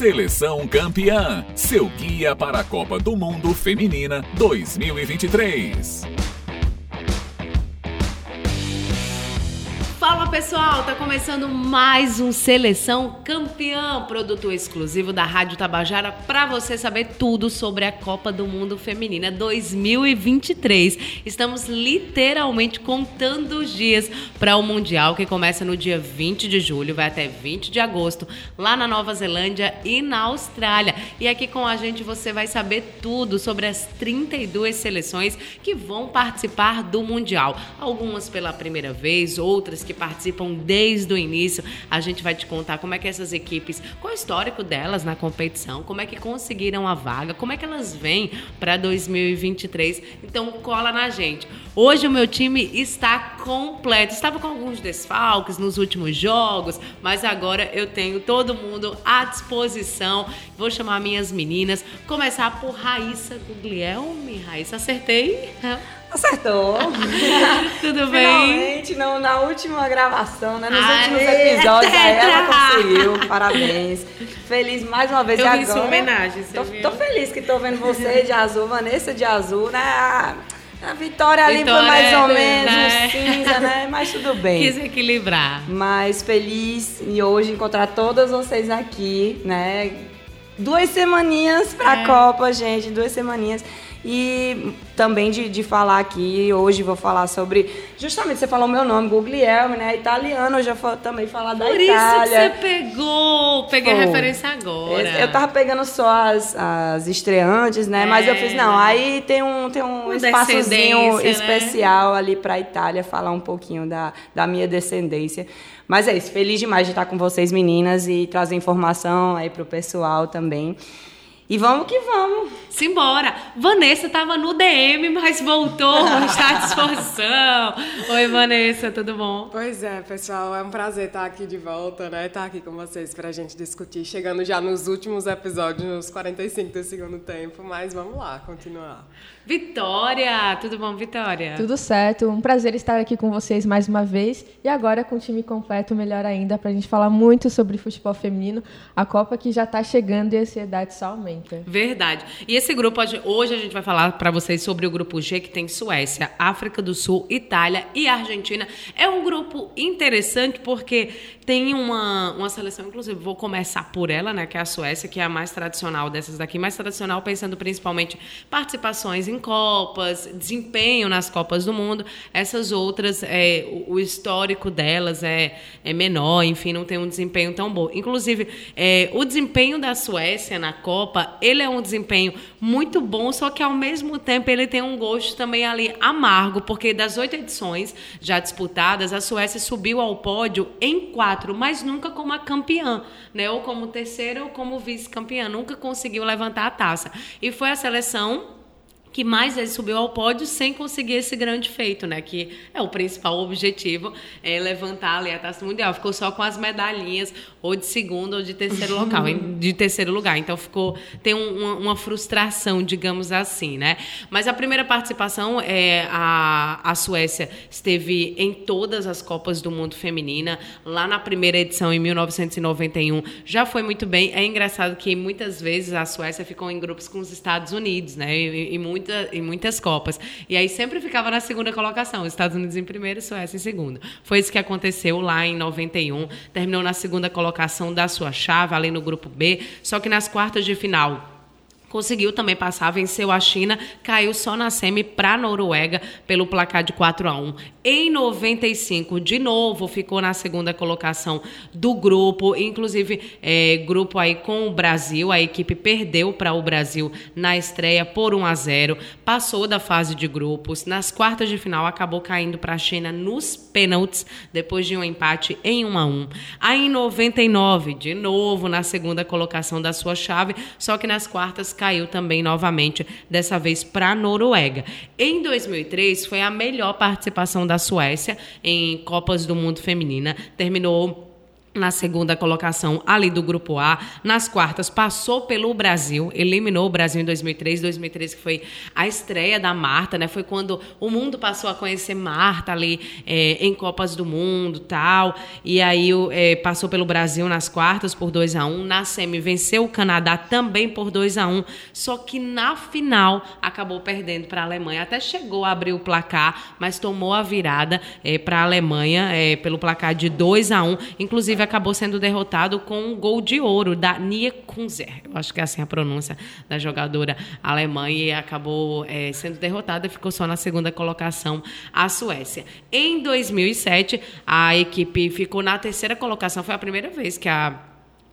Seleção Campeã, seu guia para a Copa do Mundo Feminina 2023. Pessoal, tá começando mais um Seleção Campeã, produto exclusivo da Rádio Tabajara para você saber tudo sobre a Copa do Mundo Feminina 2023. Estamos literalmente contando os dias para o Mundial que começa no dia 20 de julho, vai até 20 de agosto, lá na Nova Zelândia e na Austrália. E aqui com a gente você vai saber tudo sobre as 32 seleções que vão participar do Mundial. Algumas pela primeira vez, outras que participam desde o início. A gente vai te contar como é que essas equipes, qual é o histórico delas na competição, como é que conseguiram a vaga, como é que elas vêm para 2023. Então cola na gente. Hoje o meu time está completo. Estava com alguns desfalques nos últimos jogos, mas agora eu tenho todo mundo à disposição. Vou chamar minhas meninas. Começar por Raíssa Guglielmi. Raíssa, acertei? Acertou. Tudo bem? Finalmente, não, na última gravação, né? Nos Ai, últimos episódios, aí ela conseguiu. Parabéns. Feliz mais uma vez. Eu e agora, sua homenagem, tô, tô feliz que tô vendo você de azul, Vanessa de azul, né? A, vitória ali foi mais ou né? menos cinza, né? Mas tudo bem. Quis equilibrar. Mas feliz e hoje encontrar todas vocês aqui, né? Duas semaninhas pra É. Copa, gente, duas semaninhas. E também de, de falar aqui, hoje vou falar sobre. Justamente você falou meu nome, Guglielmo, né? Italiano, eu já vou também falar da Por isso que Itália. você pegou. Peguei a referência agora. Eu tava pegando só as, as estreantes, né? Mas eu fiz, não, aí tem um, tem um Uma espaçozinho né? especial ali pra Itália, falar um pouquinho da, da minha descendência. Mas é isso, feliz demais de estar com vocês, meninas, e trazer informação aí pro pessoal também. E vamos que vamos. Simbora. Vanessa tava no DM, mas voltou, está à disposição. Oi, Vanessa, tudo bom? Pois é, pessoal, é um prazer estar aqui de volta, né? Estar aqui com vocês pra gente discutir, chegando já nos últimos episódios, nos 45 do segundo tempo, mas vamos lá, continuar. Vitória, tudo bom, Vitória? Tudo certo, um prazer estar aqui com vocês mais uma vez e agora com o time completo, melhor ainda, para a gente falar muito sobre futebol feminino, a Copa que já está chegando e a ansiedade só aumenta. Verdade. E esse grupo, hoje a gente vai falar para vocês sobre o grupo G, que tem Suécia, África do Sul, Itália e Argentina. É um grupo interessante porque tem uma, uma seleção, inclusive, vou começar por ela, né, que é a Suécia, que é a mais tradicional dessas daqui, mais tradicional pensando principalmente participações em Copas, desempenho nas Copas do Mundo. Essas outras, é, o, histórico delas é, é menor, enfim, não tem um desempenho tão bom. Inclusive, é, o desempenho da Suécia na Copa, ele é um desempenho muito bom, só que ao mesmo tempo ele tem um gosto também ali amargo, porque das oito edições já disputadas, a Suécia subiu ao pódio em quatro, mas nunca como a campeã, né? Ou como terceira ou como vice-campeã, nunca conseguiu levantar a taça. E foi a seleção que mais vezes subiu ao pódio sem conseguir esse grande feito, né? Que é o principal objetivo, é levantar ali a taça mundial. Ficou só com as medalhinhas, ou de segundo ou de terceiro local, de terceiro lugar. Então ficou tem um- uma, uma frustração, digamos assim, né? Mas a primeira participação é a, a Suécia esteve em todas as Copas do Mundo feminina. Lá na primeira edição em 1991 já foi muito bem. É engraçado que muitas vezes a Suécia ficou em grupos com os Estados Unidos, né? E, e muita, em muitas Copas. E aí sempre ficava na segunda colocação, os Estados Unidos em primeiro, Suécia em segundo. Foi isso que aconteceu lá em 91. Terminou na segunda colocação da sua chave, ali no grupo B. Só que nas quartas de final Conseguiu também passar, venceu a China, caiu só na semi para a Noruega pelo placar de 4 a 1. Em 95, de novo, ficou na segunda colocação do grupo, inclusive é, grupo aí com o Brasil. A equipe perdeu para o Brasil na estreia por 1 a 0, passou da fase de grupos. Nas quartas de final, acabou caindo para a China nos pênaltis, depois de um empate em 1 a 1. Aí em 99, de novo na segunda colocação da sua chave, só que nas quartas caiu também novamente, dessa vez para a Noruega. Em 2003 foi a melhor participação da Suécia em Copas do Mundo Feminina, terminou na segunda colocação ali do grupo A. Nas quartas passou pelo Brasil, eliminou o Brasil em 2003, 2003 que foi a estreia da Marta, né? Foi quando o mundo passou a conhecer Marta ali é, em Copas do Mundo, tal. E aí é, passou pelo Brasil nas quartas por 2 a 1, na semi venceu o Canadá também por 2 a 1, só que na final acabou perdendo para a Alemanha. Até chegou a abrir o placar, mas tomou a virada é, para a Alemanha pelo placar de 2 a 1, inclusive acabou sendo derrotado com um gol de ouro da Nia Kunzer. Eu acho que é assim a pronúncia da jogadora alemã e acabou é, sendo derrotada e ficou só na segunda colocação a Suécia. Em 2007, a equipe ficou na terceira colocação. Foi a primeira vez que a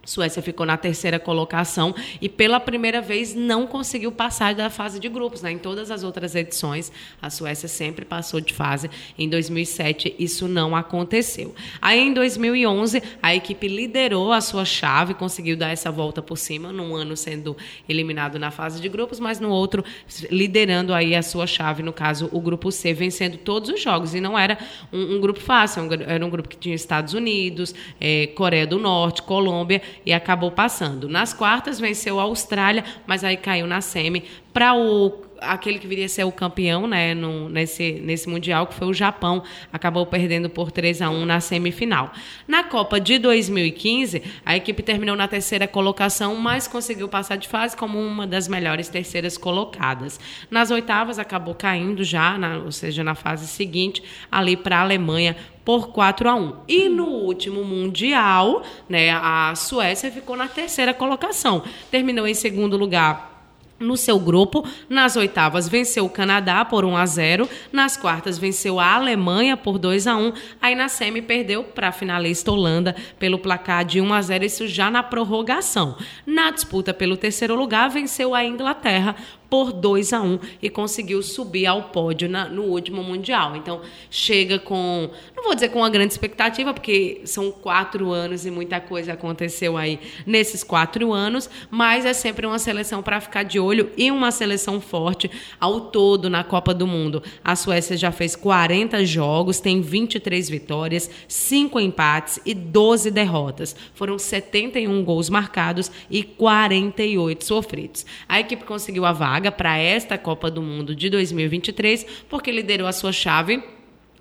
Suécia ficou na terceira colocação e pela primeira vez não conseguiu passar da fase de grupos. Né? Em todas as outras edições, a Suécia sempre passou de fase. Em 2007, isso não aconteceu. Aí, em 2011, a equipe liderou a sua chave, conseguiu dar essa volta por cima, num ano sendo eliminado na fase de grupos, mas no outro liderando aí a sua chave, no caso, o grupo C, vencendo todos os jogos. E não era um, um grupo fácil, era um grupo que tinha Estados Unidos, é, Coreia do Norte, Colômbia e acabou passando. Nas quartas venceu a Austrália, mas aí caiu na semi para o aquele que viria a ser o campeão né, no, nesse, nesse Mundial, que foi o Japão, acabou perdendo por 3 a 1 na semifinal. Na Copa de 2015, a equipe terminou na terceira colocação, mas conseguiu passar de fase como uma das melhores terceiras colocadas. Nas oitavas, acabou caindo já, na, ou seja, na fase seguinte, ali para a Alemanha, por 4 a 1. E no último mundial, né, a Suécia ficou na terceira colocação. Terminou em segundo lugar no seu grupo. Nas oitavas venceu o Canadá por 1 a 0, nas quartas venceu a Alemanha por 2 a 1, aí na semi perdeu para a finalista Holanda pelo placar de 1 a 0, isso já na prorrogação. Na disputa pelo terceiro lugar venceu a Inglaterra por 2 a 1 e conseguiu subir ao pódio na, no último Mundial. Então, chega com, não vou dizer com uma grande expectativa, porque são quatro anos e muita coisa aconteceu aí nesses quatro anos, mas é sempre uma seleção para ficar de olho e uma seleção forte ao todo na Copa do Mundo. A Suécia já fez 40 jogos, tem 23 vitórias, 5 empates e 12 derrotas. Foram 71 gols marcados e 48 sofridos. A equipe conseguiu a vaga vaga para esta Copa do Mundo de 2023, porque liderou a sua chave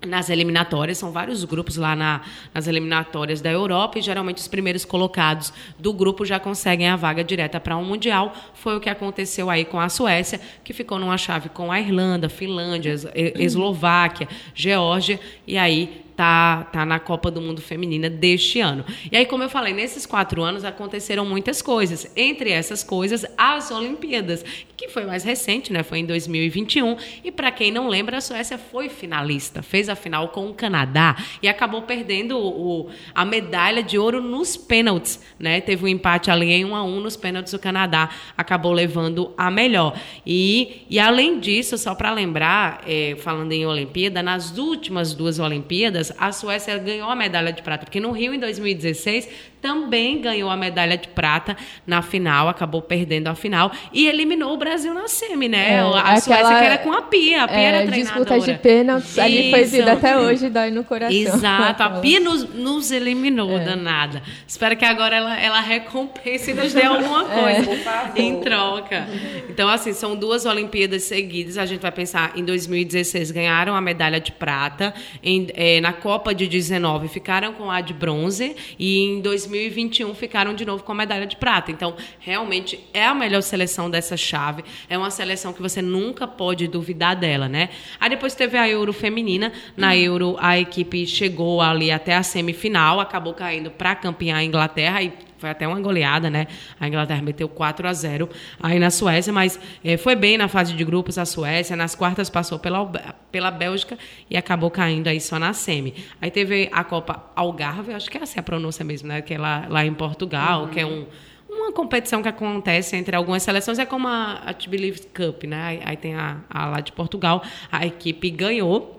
nas eliminatórias, são vários grupos lá na, nas eliminatórias da Europa e geralmente os primeiros colocados do grupo já conseguem a vaga direta para um Mundial. Foi o que aconteceu aí com a Suécia, que ficou numa chave com a Irlanda, Finlândia, Eslováquia, Geórgia, e aí tá, tá na Copa do Mundo Feminina deste ano. E aí, como eu falei, nesses quatro anos aconteceram muitas coisas. Entre essas coisas, as Olimpíadas, que foi mais recente, né? Foi em 2021. E para quem não lembra, a Suécia foi finalista, fez a final com o Canadá e acabou perdendo o, a medalha de ouro nos pênaltis, né? Teve um empate ali em 1 a 1 nos pênaltis o Canadá acabou levando a melhor. E, e além disso, só para lembrar, é, falando em Olimpíada, nas últimas duas Olimpíadas a Suécia ganhou a medalha de prata, porque no Rio, em 2016, também ganhou a medalha de prata na final, acabou perdendo a final e eliminou o Brasil na semi, né? É, a aquela, Suécia que era com a Pia, a Pia é, era treinadora. disputa de pênaltis, ali foi vida até hoje, dói no coração. Exato, a Pia nos, nos eliminou, é. danada. Espero que agora ela, ela recompense e nos dê alguma é. coisa é. em troca. Então, assim, são duas Olimpíadas seguidas, a gente vai pensar, em 2016 ganharam a medalha de prata, em, é, na Copa de 19 ficaram com a de bronze e em 2000 2021 ficaram de novo com a medalha de prata. Então, realmente é a melhor seleção dessa chave. É uma seleção que você nunca pode duvidar dela, né? Aí depois teve a Euro feminina. Na Euro, a equipe chegou ali até a semifinal, acabou caindo para campeã Inglaterra e foi até uma goleada, né? A Inglaterra meteu 4 a 0 aí na Suécia, mas é, foi bem na fase de grupos a Suécia. Nas quartas passou pela, pela Bélgica e acabou caindo aí só na semi. Aí teve a Copa Algarve, acho que é essa a pronúncia mesmo, né? Que é lá, lá em Portugal, uhum. que é um uma competição que acontece entre algumas seleções, é como a, a Believe Cup, né? Aí, aí tem a, a lá de Portugal, a equipe ganhou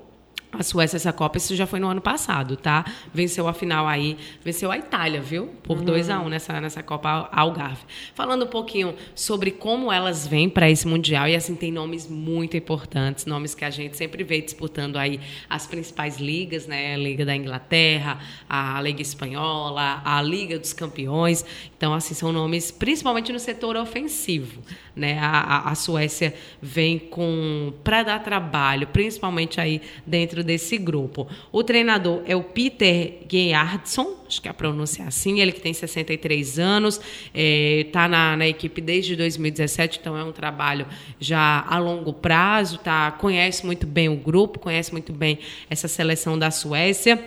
a Suécia essa Copa, isso já foi no ano passado, tá? Venceu a final aí, venceu a Itália, viu? Por 2 a 1 um nessa, nessa Copa Algarve. Falando um pouquinho sobre como elas vêm para esse Mundial, e assim, tem nomes muito importantes, nomes que a gente sempre vê disputando aí as principais ligas, né? A Liga da Inglaterra, a Liga Espanhola, a Liga dos Campeões. Então, assim, são nomes principalmente no setor ofensivo, né? A, a, a Suécia vem com para dar trabalho, principalmente aí dentro desse grupo. O treinador é o Peter Gerhardsson, acho que a pronúncia é assim, ele que tem 63 anos, está é, na, na, equipe desde 2017, então é um trabalho já a longo prazo, tá? conhece muito bem o grupo, conhece muito bem essa seleção da Suécia.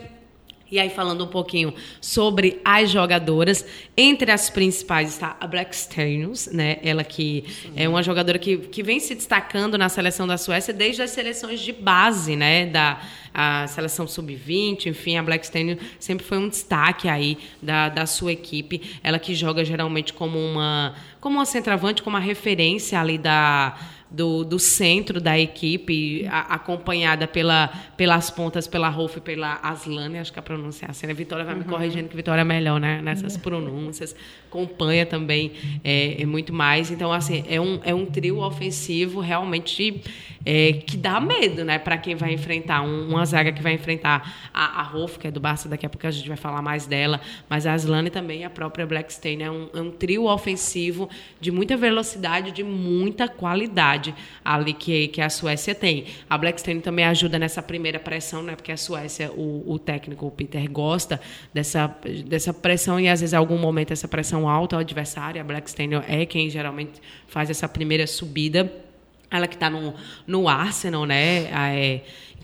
E aí, falando um pouquinho sobre as jogadoras, entre as principais está a Black né? Ela que Sim. é uma jogadora que, que vem se destacando na seleção da Suécia desde as seleções de base, né? Da a seleção sub-20, enfim, a Black sempre foi um destaque aí da, da sua equipe. Ela que joga geralmente como uma, como uma centroavante, como uma referência ali da do, do centro da equipe, a, acompanhada pela, pelas pontas, pela Rolf e pela Aslane, acho que a pronúncia é assim, né? Vitória vai uhum. me corrigindo que Vitória é melhor né? nessas uhum. pronúncias, acompanha também é, é, muito mais. Então, assim, é um, é um trio ofensivo realmente é, que dá medo né? para quem vai enfrentar, um, uma zaga que vai enfrentar a, a Rolf, que é do Barça, daqui a pouco a gente vai falar mais dela, mas a Aslane também, a própria Blackstein, é um, é um trio ofensivo de muita velocidade, de muita qualidade qualidade ali que, que a Suécia tem. A Blackstone também ajuda nessa primeira pressão, né? Porque a Suécia, o, o técnico, o Peter, gosta dessa, dessa pressão e às vezes em algum momento essa pressão alta ao adversário. A Blackstone é quem geralmente faz essa primeira subida. Ela que está no, no Arsenal, né? É,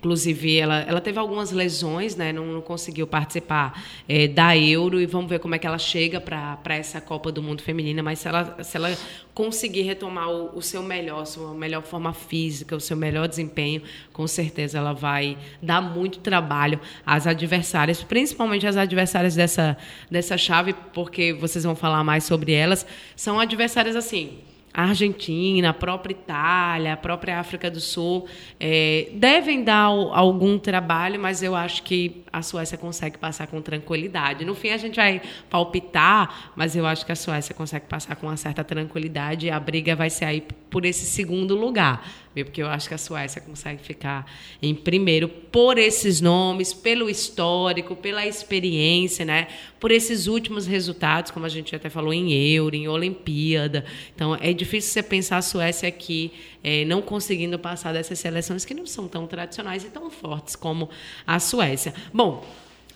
Inclusive, ela, ela teve algumas lesões, né? não, não conseguiu participar é, da Euro e vamos ver como é que ela chega para essa Copa do Mundo Feminina. Mas se ela, se ela conseguir retomar o, o seu melhor, sua melhor forma física, o seu melhor desempenho, com certeza ela vai dar muito trabalho às adversárias, principalmente às adversárias dessa, dessa chave, porque vocês vão falar mais sobre elas. São adversárias assim a Argentina, a própria Itália, a própria África do Sul é, devem dar algum trabalho, mas eu acho que a Suécia consegue passar com tranquilidade. No fim, a gente vai palpitar, mas eu acho que a Suécia consegue passar com uma certa tranquilidade e a briga vai ser aí por esse segundo lugar porque eu acho que a Suécia consegue ficar em primeiro por esses nomes, pelo histórico, pela experiência, né? por esses últimos resultados, como a gente até falou em Euro, em Olimpíada. Então, é difícil você pensar a Suécia aqui é, não conseguindo passar dessas seleções que não são tão tradicionais e tão fortes como a Suécia. Bom,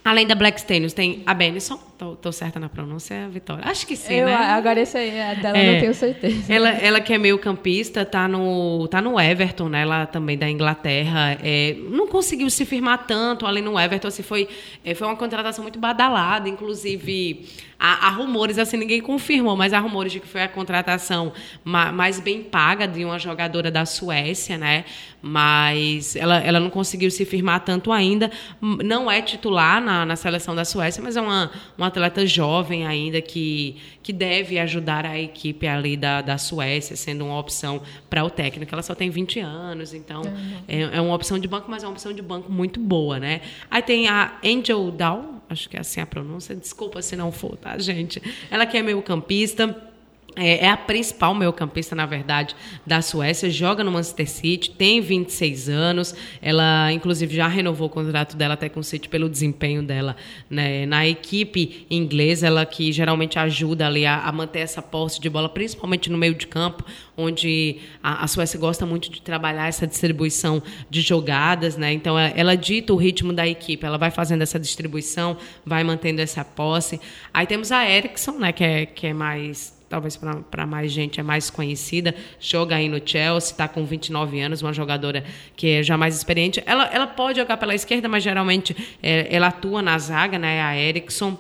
Além da Black tem a Benison. Tô, tô, certa na pronúncia, Vitória? Acho que sim, eu, né? Agora esse aí, a dela é, não tenho certeza. Ela, ela que é meio campista, tá no, tá no Everton, né? Ela também da Inglaterra. É, não conseguiu se firmar tanto ali no Everton. Assim, foi, é, foi uma contratação muito badalada. Inclusive, há, há, rumores, assim, ninguém confirmou, mas há rumores de que foi a contratação mais bem paga de uma jogadora da Suécia, né? Mas ela, ela não conseguiu se firmar tanto ainda. Não é titular na, na seleção da Suécia, mas é uma, uma atleta jovem ainda que, que deve ajudar a equipe ali da, da Suécia, sendo uma opção para o técnico. Ela só tem 20 anos, então é, é, uma opção de banco, mas é uma opção de banco muito boa, né? Aí tem a Angel Dow, acho que é assim a pronúncia, desculpa se não for, tá, gente? Ela que é meio campista é, é, a principal meio-campista, na verdade, da Suécia. Joga no Manchester City, tem 26 anos. Ela, inclusive, já renovou o contrato dela até com o City pelo desempenho dela né, na equipe inglesa. Ela que geralmente ajuda ali a, a, manter essa posse de bola, principalmente no meio de campo, onde a, a, Suécia gosta muito de trabalhar essa distribuição de jogadas. Né? Então, ela, ela dita o ritmo da equipe. Ela vai fazendo essa distribuição, vai mantendo essa posse. Aí temos a Eriksson, né, que, é, que é mais talvez para mais gente é mais conhecida, joga aí no Chelsea, está com 29 anos, uma jogadora que é já mais experiente. Ela, ela pode jogar pela esquerda, mas geralmente é, ela atua na zaga, né? A Erickson.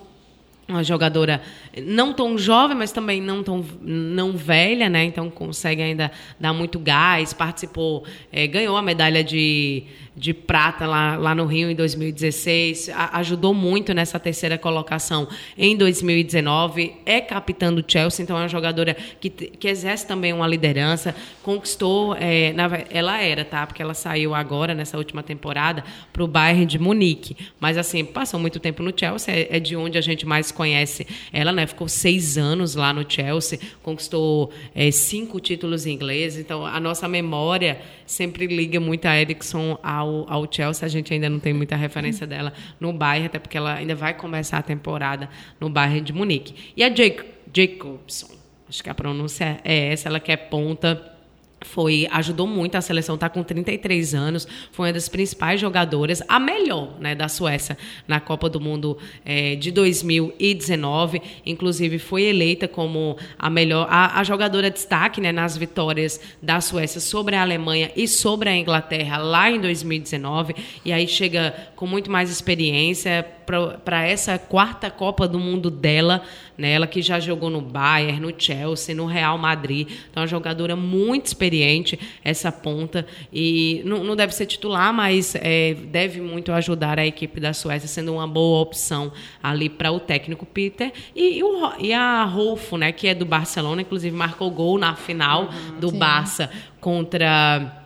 Uma jogadora não tão jovem, mas também não tão não velha, né? Então consegue ainda dar muito gás. Participou, é, ganhou a medalha de, de prata lá, lá no Rio em 2016, a, ajudou muito nessa terceira colocação em 2019. É capitã do Chelsea, então é uma jogadora que, que exerce também uma liderança. Conquistou, é, na, ela era, tá? Porque ela saiu agora nessa última temporada para o Bayern de Munique, mas assim passou muito tempo no Chelsea, é, é de onde a gente mais conhece ela, né? Ficou seis anos lá no Chelsea, conquistou é, cinco títulos ingleses. Então, a nossa memória sempre liga muito a Erickson ao, ao Chelsea. A gente ainda não tem muita referência dela no Bayern, até porque ela ainda vai começar a temporada no Bayern de Munique. E a Jake, Jacobson, acho que a pronúncia é essa, ela que é ponta foi ajudou muito a seleção está com 33 anos foi uma das principais jogadoras a melhor né da Suécia na Copa do Mundo é, de 2019 inclusive foi eleita como a melhor a, a, jogadora destaque né nas vitórias da Suécia sobre a Alemanha e sobre a Inglaterra lá em 2019 e aí chega com muito mais experiência para essa quarta Copa do Mundo dela, né? Ela que já jogou no Bayern, no Chelsea, no Real Madrid. Então, é uma jogadora muito experiente, essa ponta. E não, não deve ser titular, mas é, deve muito ajudar a equipe da Suécia, sendo uma boa opção ali para o técnico Peter. E, e, o, e a Rolfo, né? Que é do Barcelona, inclusive marcou gol na final uhum, do sim. Barça contra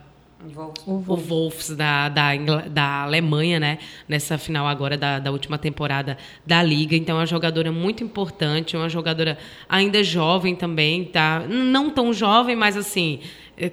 o Wolves da, da, da Alemanha, né? Nessa final agora da, da última temporada da Liga. Então, é uma jogadora muito importante, uma jogadora ainda jovem também, tá? Não tão jovem, mas assim,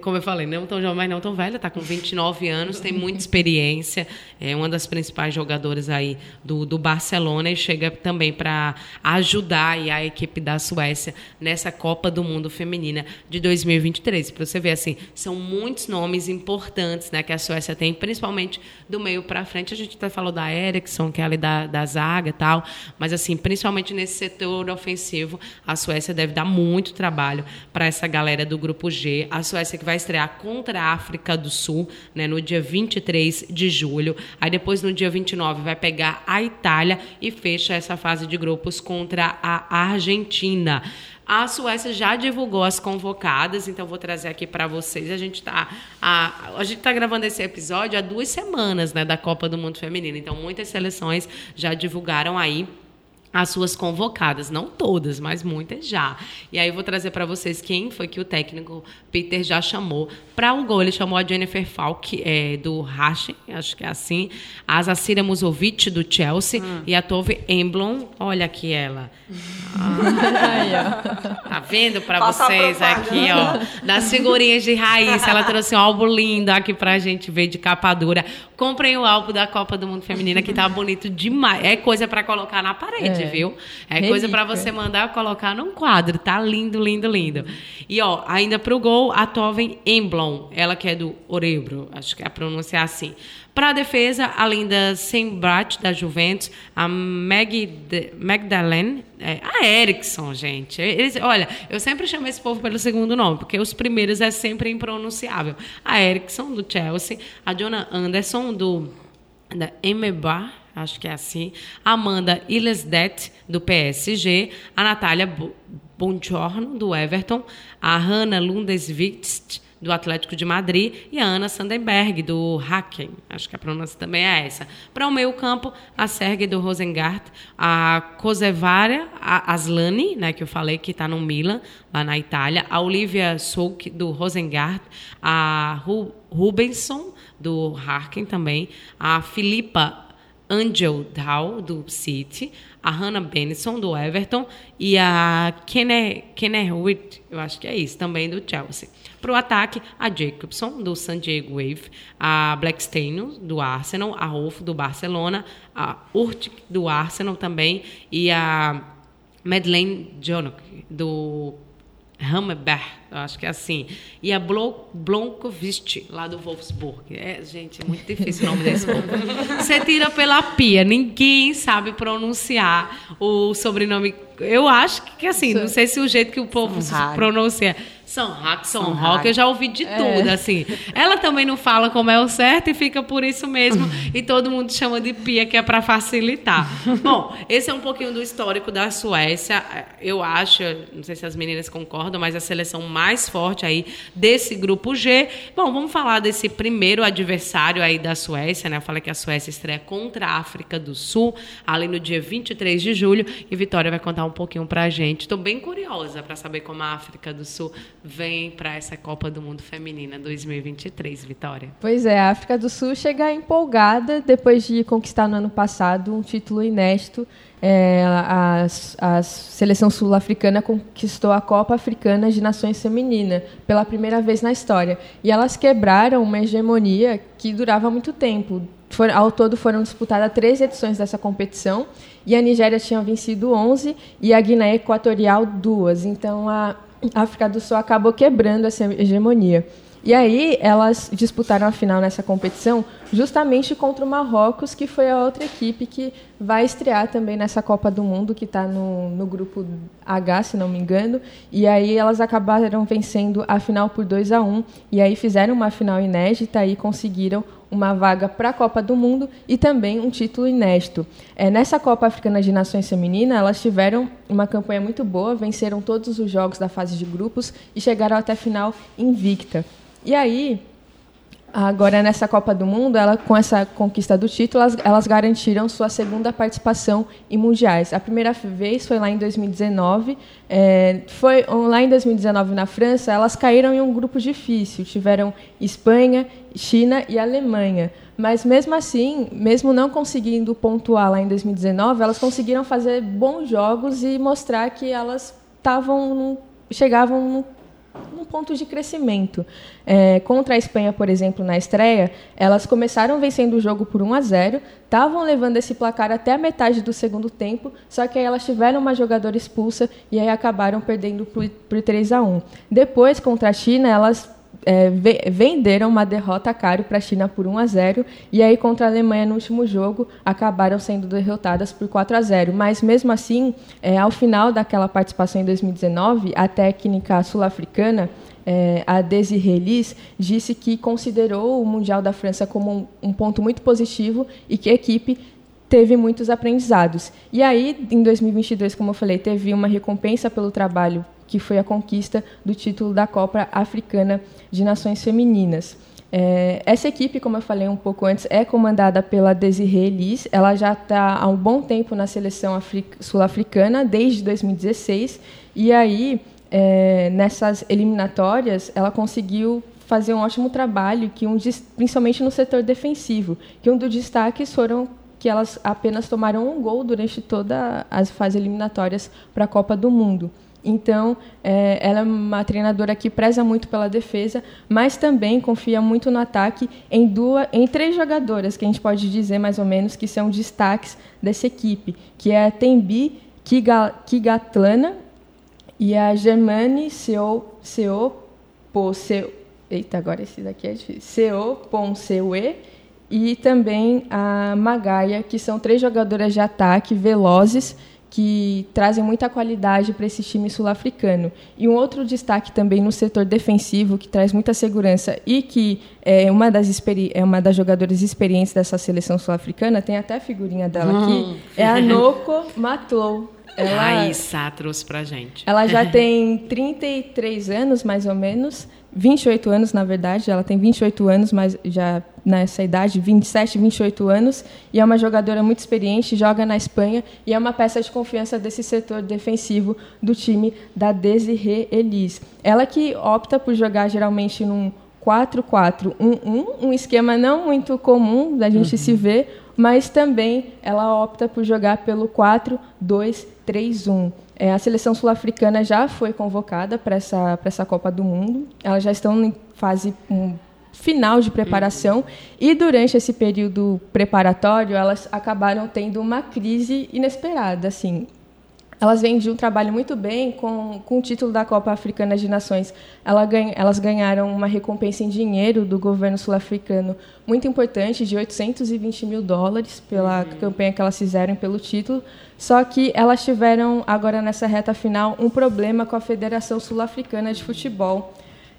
como eu falei, não tão jovem, mas não tão velha, está com 29 anos, tem muita experiência, é uma das principais jogadoras aí do, do Barcelona e chega também para ajudar a equipe da Suécia nessa Copa do Mundo Feminina de 2023. Para você ver, assim, são muitos nomes importantes né, que a Suécia tem, principalmente do meio para frente. A gente até falou da Eriksson, que é ali da, da zaga e tal, mas assim, principalmente nesse setor ofensivo, a Suécia deve dar muito trabalho para essa galera do grupo G. A Suécia que vai estrear contra a África do Sul, né, no dia 23 de julho. Aí depois, no dia 29, vai pegar a Itália e fecha essa fase de grupos contra a Argentina. A Suécia já divulgou as convocadas, então vou trazer aqui para vocês. A gente está a, a gente tá gravando esse episódio há duas semanas, né, da Copa do Mundo Feminino. Então muitas seleções já divulgaram aí as suas convocadas, não todas, mas muitas já. E aí eu vou trazer para vocês quem foi que o técnico Peter já chamou para o gol. Ele chamou a Jennifer Falk é, do Racing, acho que é assim, a Zacira Musovic do Chelsea hum. e a Tove Emblom, olha aqui ela. Ah, tá vendo para vocês aqui, ó, das figurinhas de raiz. Ela trouxe um álbum lindo aqui pra gente ver de capa dura. Comprem o álbum da Copa do Mundo Feminina que tá bonito demais. É coisa para colocar na parede. É é. viu? É Relíquia. coisa para você mandar colocar num quadro. Tá lindo, lindo, lindo. E ó, ainda pro gol, a Toven Emblom, ela que é do Orebro, acho que é a pronúncia é assim. Para a defesa, além da Sembrat da Juventus, a Mag Magdalene, é, a Erickson, gente. Eles, olha, eu sempre chamo esse povo pelo segundo nome, porque os primeiros é sempre impronunciável. A Erickson, do Chelsea, a Jonah Anderson, do da Emeba, acho que é assim, Amanda Ilesdet, do PSG, a Natália Bongiorno, do Everton, a Hanna Lundesvist, do Atlético de Madrid, e a Ana Sandenberg, do Hacken. Acho que a pronúncia também é essa. Para o meio campo, a Sergei do Rosengart, a Kosevaria, a Aslani, né, que eu falei que está no Milan, lá na Itália, a Olivia Souk, do Rosengart, a Ru Rubenson, do Harken também, a Filipa Angel Dow, do City, a Hannah Benson, do Everton, e a Kenner Witt, eu acho que é isso, também do Chelsea. Para o ataque, a Jacobson, do San Diego Wave, a Blackstone, do Arsenal, a Rolf, do Barcelona, a Urtic, do Arsenal também, e a Madeleine Jonok, do Hammerberg, acho que é assim. E a Blomqvist, lá do Wolfsburg. É, gente, é muito difícil o nome desse povo. Você tira pela pia, ninguém sabe pronunciar o sobrenome. Eu acho que, assim, não sei se o jeito que o povo pronuncia São Rock, São Rock, eu já ouvi de é. tudo, assim. Ela também não fala como é o certo e fica por isso mesmo. e todo mundo chama de Pia, que é para facilitar. Bom, esse é um pouquinho do histórico da Suécia. Eu acho, não sei se as meninas concordam, mas a seleção mais forte aí desse grupo G. Bom, vamos falar desse primeiro adversário aí da Suécia, né? Eu falei que a Suécia estreia contra a África do Sul, ali no dia 23 de julho. E Vitória vai contar um pouquinho pra gente. Estou bem curiosa para saber como a África do Sul vem para essa Copa do Mundo Feminina 2023, Vitória? Pois é, a África do Sul chega empolgada depois de conquistar no ano passado um título inédito. É, a, a, seleção sul-africana conquistou a Copa Africana de Nações Feminina pela primeira vez na história. E elas quebraram uma hegemonia que durava muito tempo. For, ao todo foram disputadas três edições dessa competição e a Nigéria tinha vencido 11 e a Guiné Equatorial duas. Então a a África do Sul acabou quebrando essa hegemonia. E aí elas disputaram a final nessa competição justamente contra o Marrocos, que foi a outra equipe que vai estrear também nessa Copa do Mundo, que está no, no grupo H, se não me engano. E aí elas acabaram vencendo a final por 2 a 1 e aí fizeram uma final inédita e conseguiram uma vaga para a Copa do Mundo e também um título inédito. É, nessa Copa Africana de Nações Feminina, elas tiveram uma campanha muito boa, venceram todos os jogos da fase de grupos e chegaram até a final invicta. E aí, Agora, nessa Copa do Mundo, ela, com essa conquista do título, elas, elas, garantiram sua segunda participação em mundiais. A primeira vez foi lá em 2019. É, foi lá em 2019 na França, elas caíram em um grupo difícil. Tiveram Espanha, China e Alemanha. Mas mesmo assim, mesmo não conseguindo pontuar lá em 2019, elas conseguiram fazer bons jogos e mostrar que elas estavam chegavam num ponto de crescimento. É, contra a Espanha, por exemplo, na estreia, elas começaram vencendo o jogo por 1 a 0, estavam levando esse placar até a metade do segundo tempo, só que aí elas tiveram uma jogadora expulsa e aí acabaram perdendo por, por 3 a 1. Depois, contra a China, elas é, venderam uma derrota caro para a China por 1 a 0 e aí contra a Alemanha no último jogo acabaram sendo derrotadas por 4 a 0. Mas mesmo assim, é, ao final daquela participação em 2019, a técnica sul-africana é, a Desiree Liz disse que considerou o Mundial da França como um, um ponto muito positivo e que a equipe teve muitos aprendizados. E aí, em 2022, como eu falei, teve uma recompensa pelo trabalho que foi a conquista do título da Copa Africana de Nações Femininas. É, essa equipe, como eu falei um pouco antes, é comandada pela Desiree Liz. Ela já está há um bom tempo na seleção sul-africana, desde 2016. E aí, é, nessas eliminatórias, ela conseguiu fazer um ótimo trabalho, que um, principalmente no setor defensivo, que um dos destaques foram que elas apenas tomaram um gol durante todas as fases eliminatórias para a Copa do Mundo. Então, é, ela é uma treinadora que preza muito pela defesa, mas também confia muito no ataque em, duas, em três jogadoras, que a gente pode dizer mais ou menos que são destaques dessa equipe, que é a Tembi Kigatlana e a Germane Seo, Seo, po, Seo, eita, agora esse daqui é difícil, Seo Ponseue e também a Magaia, que são três jogadoras de ataque velozes, que trazem muita qualidade para esse time sul-africano. E um outro destaque também no setor defensivo, que traz muita segurança e que é uma das, é uma das jogadoras experientes dessa seleção sul-africana, tem até a figurinha dela aqui, hum. é a Noko Matlou. Ela, Raíssa trouxe pra gente. Ela já tem 33 anos, mais ou menos. 28 anos, na verdade. Ela tem 28 anos, mas já nessa idade, 27, 28 anos. E é uma jogadora muito experiente, joga na Espanha e é uma peça de confiança desse setor defensivo do time da Desiree Elis. Ela que opta por jogar geralmente num 4-4-1-1, um esquema não muito comum da gente uhum. se ver, mas também ela opta por jogar pelo 4-2-3-1. É, a seleção sul-africana já foi convocada para essa, essa Copa do Mundo. Elas já estão em fase um, final de preparação uhum. e durante esse período preparatório elas acabaram tendo uma crise inesperada. Assim, elas vêm de um trabalho muito bem com, com o título da Copa Africana de Nações. Ela ganha, elas ganharam uma recompensa em dinheiro do governo sul-africano muito importante, de 820 mil dólares, pela uhum. campanha que elas fizeram pelo título. Só que elas tiveram, agora nessa reta final, um problema com a Federação Sul-Africana de Futebol.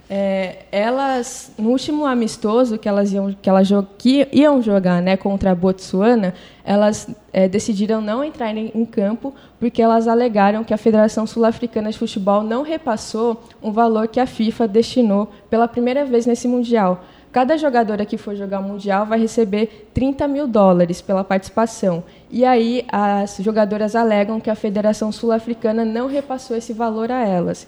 É, elas, no último amistoso que elas iam, que elas que iam jogar né, contra a Botsuana, elas é, decidiram não entrar em, em, campo porque elas alegaram que a Federação Sul-Africana de Futebol não repassou um valor que a FIFA destinou pela primeira vez nesse Mundial. Cada jogadora que for jogar o Mundial vai receber 30 mil dólares pela participação. E aí as jogadoras alegam que a Federação Sul-Africana não repassou esse valor a elas.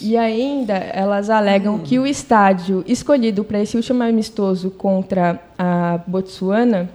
E ainda elas alegam hum. que o estádio escolhido para esse último amistoso contra a Botsuana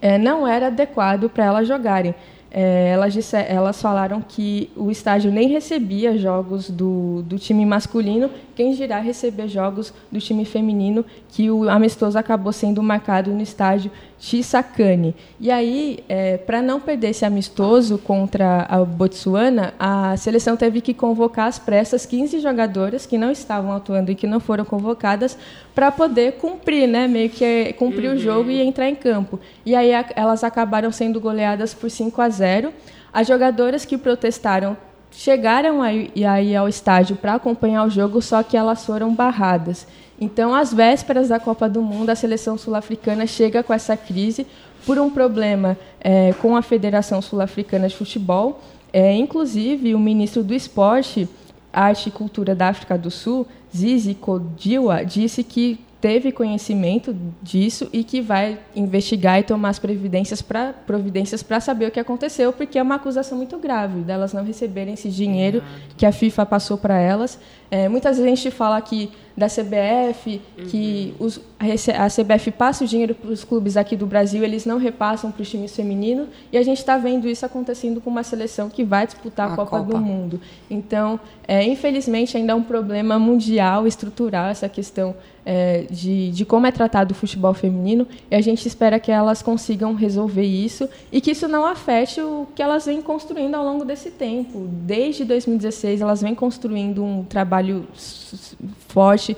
é, não era adequado para elas jogarem. É, elas, disser, elas falaram que o estádio nem recebia jogos do, do time masculino, quem dirá receber jogos do time feminino, que o amistoso acabou sendo marcado no estádio Chisakane. E aí, é, para não perder esse amistoso contra a Botsuana, a seleção teve que convocar às pressas 15 jogadoras que não estavam atuando e que não foram convocadas para poder cumprir, né, meio que cumprir uhum. o jogo e entrar em campo. E aí a, elas acabaram sendo goleadas por 5 a 0. As jogadoras que protestaram chegaram aí, aí ao estádio para acompanhar o jogo, só que elas foram barradas. Então, às vésperas da Copa do Mundo, a seleção sul-africana chega com essa crise por um problema é, com a Federação Sul-Africana de Futebol. É, inclusive, o ministro do Esporte, Arte e Cultura da África do Sul, Zizi Kodiwa, disse que teve conhecimento disso e que vai investigar e tomar as providências para providências para saber o que aconteceu, porque é uma acusação muito grave delas não receberem esse dinheiro que a FIFA passou para elas. É, muitas vezes a gente fala aqui da CBF, uhum. que os, a CBF passa o dinheiro para os clubes aqui do Brasil, eles não repassam para os times femininos, e a gente está vendo isso acontecendo com uma seleção que vai disputar a, a Copa, Copa, do Mundo. Então, é, infelizmente, ainda é um problema mundial, estrutural, essa questão é, de, de como é tratado o futebol feminino, e a gente espera que elas consigam resolver isso e que isso não afete o que elas vêm construindo ao longo desse tempo. Desde 2016, elas vêm construindo um trabalho forte,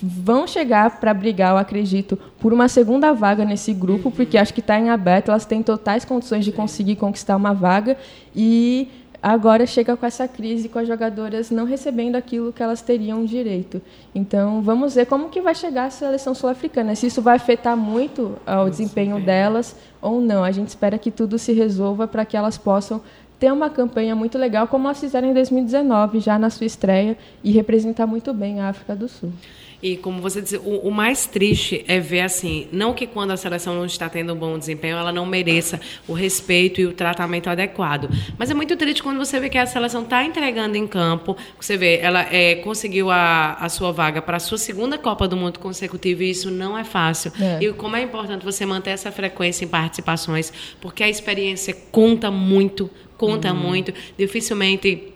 vão chegar para brigar, eu acredito, por uma segunda vaga nesse grupo, porque acho que está em aberto, elas têm totais condições de conseguir conquistar uma vaga e agora chega com essa crise com as jogadoras não recebendo aquilo que elas teriam direito. Então, vamos ver como que vai chegar a seleção sul-africana, se isso vai afetar muito o desempenho delas ou não. A gente espera que tudo se resolva para que elas possam ter uma campanha muito legal, como elas fizeram em 2019, já na sua estreia, e representar muito bem a África do Sul. E como você disse, o, o, mais triste é ver assim, não que quando a seleção não está tendo um bom desempenho, ela não mereça o respeito e o tratamento adequado. Mas é muito triste quando você vê que a seleção está entregando em campo, você vê, ela é, conseguiu a, a sua vaga para a sua segunda Copa do Mundo consecutiva e isso não é fácil. É. E como é importante você manter essa frequência em participações, porque a experiência conta muito conta uhum. muito. Dificilmente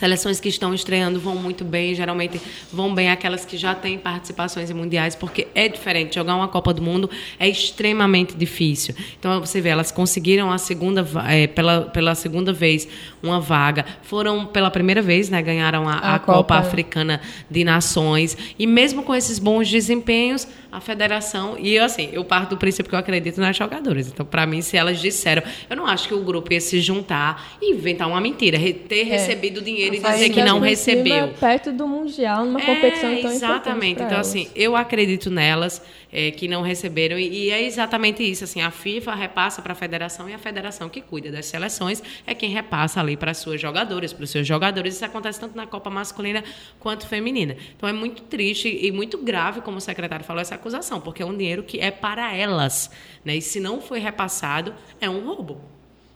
Seleções que estão estreando vão muito bem, geralmente vão bem aquelas que já têm participações em mundiais, porque é diferente. Jogar uma Copa do Mundo é extremamente difícil. Então você vê, elas conseguiram a segunda é, pela, pela segunda vez uma vaga, foram pela primeira vez, né, ganharam a, a, a Copa, Copa Africana de Nações e mesmo com esses bons desempenhos, a federação e eu assim, eu parto do princípio que eu acredito nas jogadoras. Então para mim, se elas disseram, eu não acho que o grupo ia se juntar e inventar uma mentira, ter é. recebido dinheiro e dizer que não recebeu. Perto do Mundial, numa é, competição tão Exatamente. Então, elas. assim, eu acredito nelas é, que não receberam. E, e, é exatamente isso. Assim, a FIFA repassa para a federação e a federação que cuida das seleções é quem repassa ali para as suas jogadoras, para os seus jogadores. Isso acontece tanto na Copa masculina quanto feminina. Então é muito triste e muito grave, como o secretário falou, essa acusação, porque é um dinheiro que é para elas. Né? E se não foi repassado, é um roubo.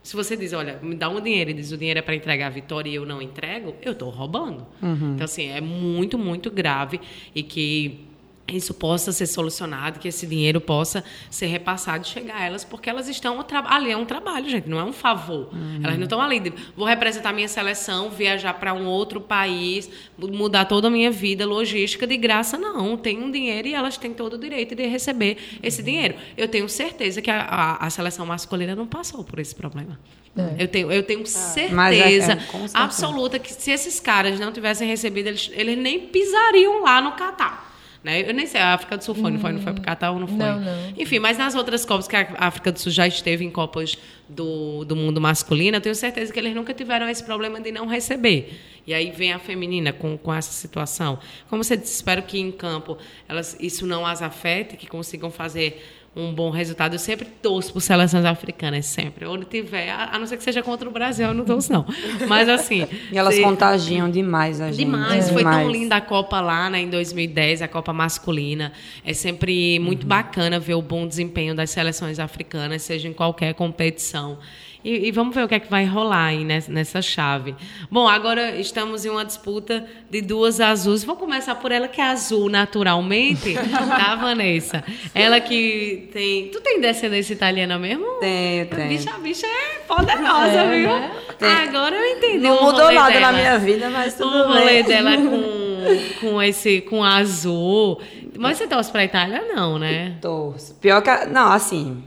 Se você diz, olha, me dá um dinheiro e diz o dinheiro é para entregar a vitória e eu não entrego, eu estou roubando. Uhum. Então, assim, é muito, muito grave e que isso possa ser solucionado, que esse dinheiro possa ser repassado e chegar a elas, porque elas estão ali é um trabalho, gente, não é um favor. Uhum. Elas não estão ali de, vou representar minha seleção, viajar para um outro país, mudar toda a minha vida logística de graça, não. Tem um dinheiro e elas têm todo o direito de receber esse dinheiro. Eu tenho certeza que a, a, a seleção masculina não passou por esse problema. É. Eu tenho, eu tenho certeza é, é, absoluta que se esses caras não tivessem recebido, eles, eles nem pisariam lá no Catar. Né? Eu nem sei, a África do Sul foi, hum. não foi? Não foi para o Catar ou não foi? Não, não. Enfim, mas nas outras Copas que a África do Sul já esteve em Copas do, do mundo masculino, eu tenho certeza que eles nunca tiveram esse problema de não receber. E aí vem a feminina com, com essa situação. Como você disse, espero que em campo elas, isso não as afete, que consigam fazer um bom resultado. Eu sempre torço por seleções africanas, sempre. Onde tiver, a não ser que seja contra o Brasil, eu não torço, não. Mas assim. e elas se... contagiam demais a gente. Demais. É. Foi demais. tão linda a Copa lá, né, em 2010, a Copa masculina. É sempre muito uhum. bacana ver o bom desempenho das seleções africanas, seja em qualquer competição. E, e, vamos ver o que é que vai rolar aí nessa, nessa chave. Bom, agora estamos em uma disputa de duas azuis. Vou começar por ela, que é azul naturalmente, tá, Vanessa? Ela que tem. Tu tem descendência italiana mesmo? Tenho, tenho. Bicha, a bicha é poderosa, é, viu? Né? Agora eu entendi. Não mudou nada dela. na minha vida, mas tudo o rolê bem. dela com, com esse com azul. Mas você torce pra Itália, não, né? Torço. Pior que. Não, assim,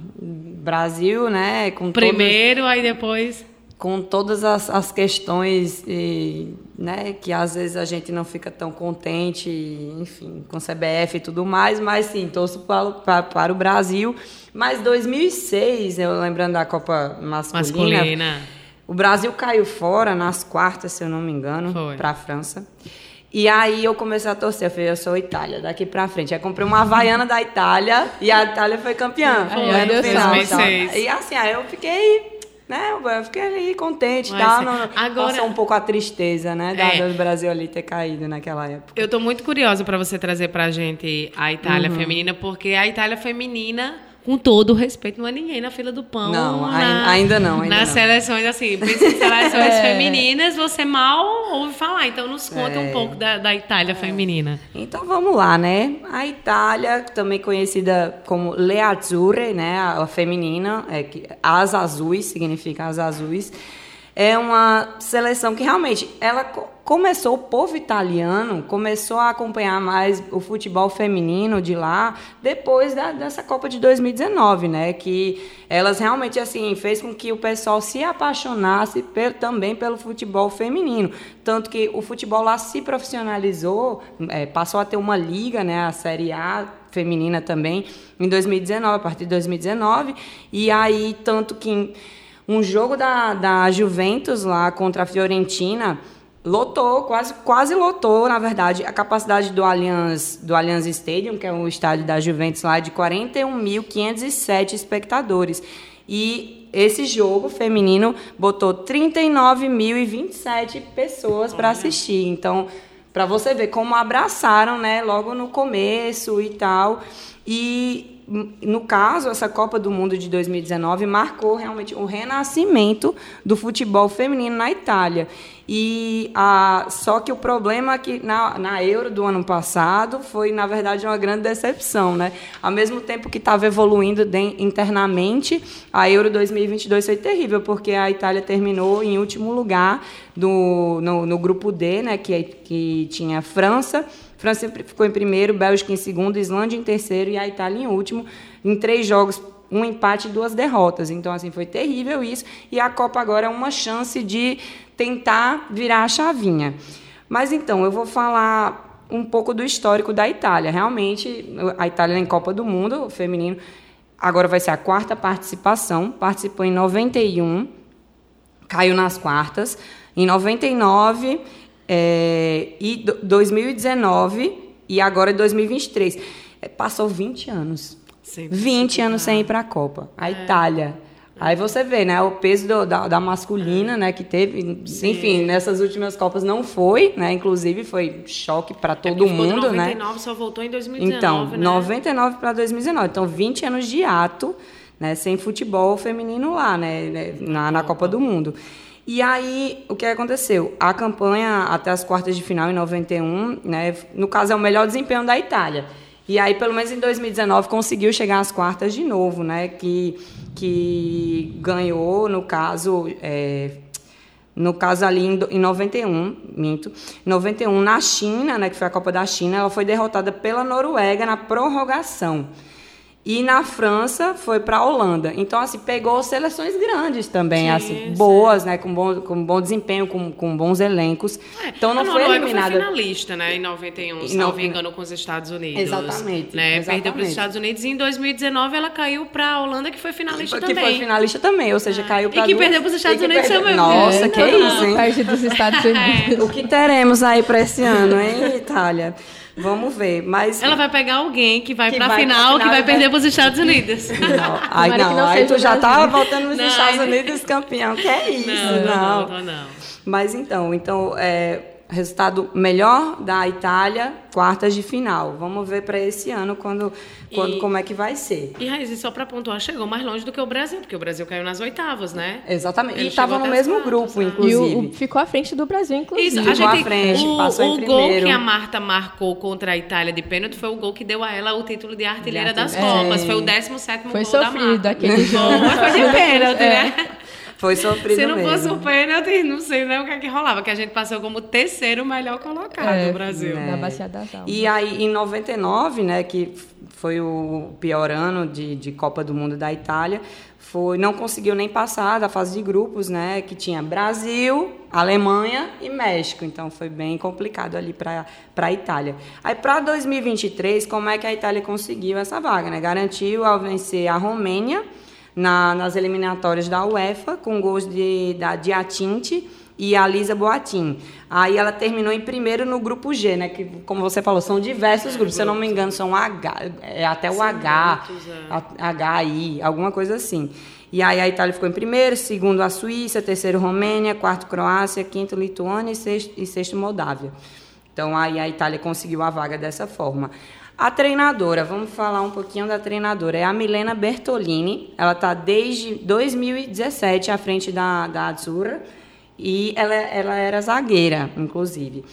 Brasil, né? Com Primeiro, todas, aí depois. Com todas as, as questões, e, né? Que às vezes a gente não fica tão contente, enfim, com CBF e tudo mais, mas sim, torço para, para, para o Brasil. Mas 2006, eu lembrando da Copa Masculina, masculina. O Brasil caiu fora nas quartas, se eu não me engano, para a França. E aí eu comecei a torcer, eu falei, eu sou Itália, daqui pra frente. Aí comprei uma Havaiana da Itália e a Itália foi campeã. Foi, né, no final, então. E assim, aí eu fiquei, né, eu fiquei ali contente e tal. Não, Agora, passou um pouco a tristeza, né, da, é, do Brasil ali ter caído naquela época. Eu tô muito curiosa para você trazer pra gente a Itália uhum. feminina, porque a Itália feminina com todo o respeito, não é ninguém na fila do pão. Não, na, ainda não. Ainda nas não. seleções, assim, em seleções é. femininas, você mal ouve falar. Então, nos conta é. um pouco da, da Itália é. feminina. Então, vamos lá, né? A Itália, também conhecida como Le Azzurre, né? A, a feminina, é que as azuis, significa as azuis é uma seleção que realmente ela começou o povo italiano começou a acompanhar mais o futebol feminino de lá depois da, dessa Copa de 2019, né? Que elas realmente assim fez com que o pessoal se apaixonasse per, também pelo futebol feminino, tanto que o futebol lá se profissionalizou, é, passou a ter uma liga, né? A Série A feminina também em 2019, a partir de 2019, e aí tanto que um jogo da, da Juventus lá contra a Fiorentina lotou, quase, quase lotou, na verdade, a capacidade do Allianz, do Allianz Stadium, que é o estádio da Juventus lá, de 41.507 espectadores. E esse jogo feminino botou 39.027 pessoas para assistir. Então, para você ver como abraçaram, né, logo no começo e tal. E no caso, essa Copa do Mundo de 2019 marcou realmente o renascimento do futebol feminino na Itália. E a, só que o problema é que na, na Euro do ano passado foi, na verdade, uma grande decepção. Né? Ao mesmo tempo que estava evoluindo de, internamente, a Euro 2022 foi terrível, porque a Itália terminou em último lugar do, no, no grupo D, né, que, que tinha França, França ficou em primeiro, Bélgica em segundo, Islândia em terceiro e a Itália em último, em três jogos um empate e duas derrotas. Então, assim, foi terrível isso. E a Copa agora é uma chance de tentar virar a chavinha. Mas então, eu vou falar um pouco do histórico da Itália. Realmente, a Itália em Copa do Mundo, feminino, agora vai ser a quarta participação. Participou em 91, caiu nas quartas. Em 99 é, e 2019 e agora 2023. É, passou 20 anos. Sim, 20 anos sem ir para a Copa. A é. Itália. Aí você vê, né, o peso do, da, da, masculina, né, que teve, Sim. enfim, nessas últimas Copas não foi, né, inclusive foi choque para é todo é mundo, 99, né? 99 só voltou em 2019, Então, né? 99 para 2019. Então, 20 anos de ato, né, sem futebol feminino lá, né, né na, na Copa do Mundo. E aí, o que aconteceu? A campanha até as quartas de final em 91, né, no caso é o melhor desempenho da Itália. E aí, pelo menos em 2019, conseguiu chegar às quartas de novo, né? Que, que ganhou, no caso, é, no caso ali em, em 91, minto, 91 na China, né, que foi a Copa da China, ela foi derrotada pela Noruega na prorrogação. E na França foi para a Holanda. Então, assim, pegou seleções grandes também, sim, assim, sim. boas, né? Com bom, com bom desempenho, com, com bons elencos. É, então não foi eliminada. Foi finalista, né? Em 91, se não me engano, com os Estados Unidos. Exatamente. Né? exatamente. Perdeu para os Estados Unidos e em 2019 ela caiu para a Holanda, que foi finalista que também. Que foi finalista também, ou seja, ah. caiu para E que duas... perdeu para os Estados Unidos também. Nossa, que não, isso, hein? Perde dos Estados Unidos. É. O que teremos aí para esse ano, hein, Itália? Vamos ver. Mas ela vai pegar alguém que vai para a final, final, que vai perder para os Estados Unidos. Não, aí não, não aí tu já estava voltando nos Estados Unidos campeão. Que é isso? Não, não, não. não. Mas então, então é, resultado melhor da Itália, quartas de final. Vamos ver para esse ano quando, quando e, como é que vai ser. E Raiz, só para pontuar, chegou mais longe do que o Brasil, porque o Brasil caiu nas oitavas, né? Exatamente. Ele e estava no mesmo quartas, grupo, né? inclusive. E o, o, ficou à frente do Brasil, inclusive. Isso, a gente, ficou à frente, o, passou o em gol que a Marta marcou contra a Itália de pênalti foi o gol que deu a ela o título de artilheira de das Copas. Foi o 17 foi gol da Marta. Foi sofrido aquele jogo. Foi de pênalti, é. né? Foi sofrido Se não mesmo. fosse o pênalti, não sei nem o que, é que rolava, que a gente passou como terceiro melhor colocado é, no Brasil. Na Bacia das Almas. E aí, em 99, né, que foi o pior ano de, de Copa do Mundo da Itália, foi, não conseguiu nem passar da fase de grupos, né, que tinha Brasil, Alemanha e México. Então foi bem complicado ali para a Itália. Aí para 2023, como é que a Itália conseguiu essa vaga, né? Garantiu ao vencer a Romênia na, nas eliminatórias da UEFA, com gols de, da Diatinte e a Lisa Boatin. Aí ela terminou em primeiro no grupo G, né? Que, como você falou, são diversos grupos. Se eu não me engano, são H, é até o H, HI, alguma coisa assim. E aí a Itália ficou em primeiro, segundo a Suíça, terceiro Romênia, quarto Croácia, quinto Lituânia e sexto, e sexto Moldávia. Então aí a Itália conseguiu a vaga dessa forma. A treinadora, vamos falar um pouquinho da treinadora, é a Milena Bertolini. Ela está desde 2017 à frente da, da Azzurra e ela, ela era zagueira, inclusive.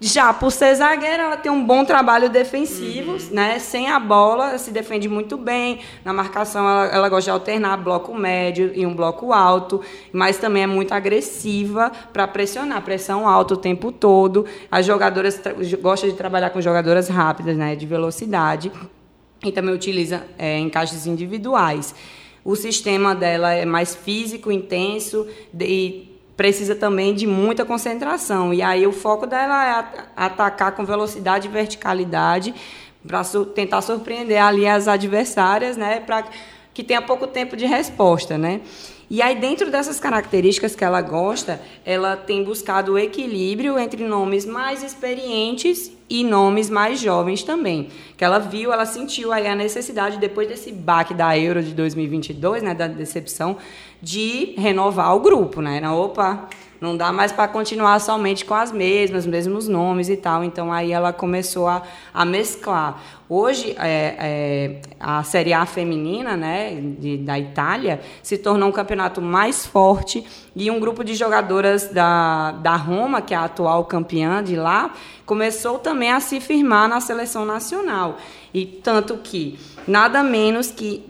Já por ser zagueira, ela tem um bom trabalho defensivo, uhum. né? Sem a bola, se defende muito bem. Na marcação, ela, ela, gosta de alternar bloco médio e um bloco alto, mas também é muito agressiva para pressionar, pressão alta o tempo todo. As jogadoras gostam de trabalhar com jogadoras rápidas, né? De velocidade. E também utiliza é, encaixes individuais. O sistema dela é mais físico, intenso e precisa também de muita concentração. E aí o foco dela é atacar com velocidade e verticalidade para tentar surpreender ali as adversárias, né, para que tenha pouco tempo de resposta, né? E aí dentro dessas características que ela gosta, ela tem buscado o equilíbrio entre nomes mais experientes e nomes mais jovens também. Que ela viu, ela sentiu aí a necessidade depois desse baque da Euro de 2022, né, da decepção, de renovar o grupo, né? Não, opa, não dá mais para continuar somente com as mesmas, mesmos nomes e tal. Então aí ela começou a, a mesclar. Hoje é, é, a Série A feminina, né, de, da Itália, se tornou um campeonato mais forte e um grupo de jogadoras da, da Roma, que é a atual campeã de lá, começou também a se firmar na seleção nacional. E tanto que nada menos que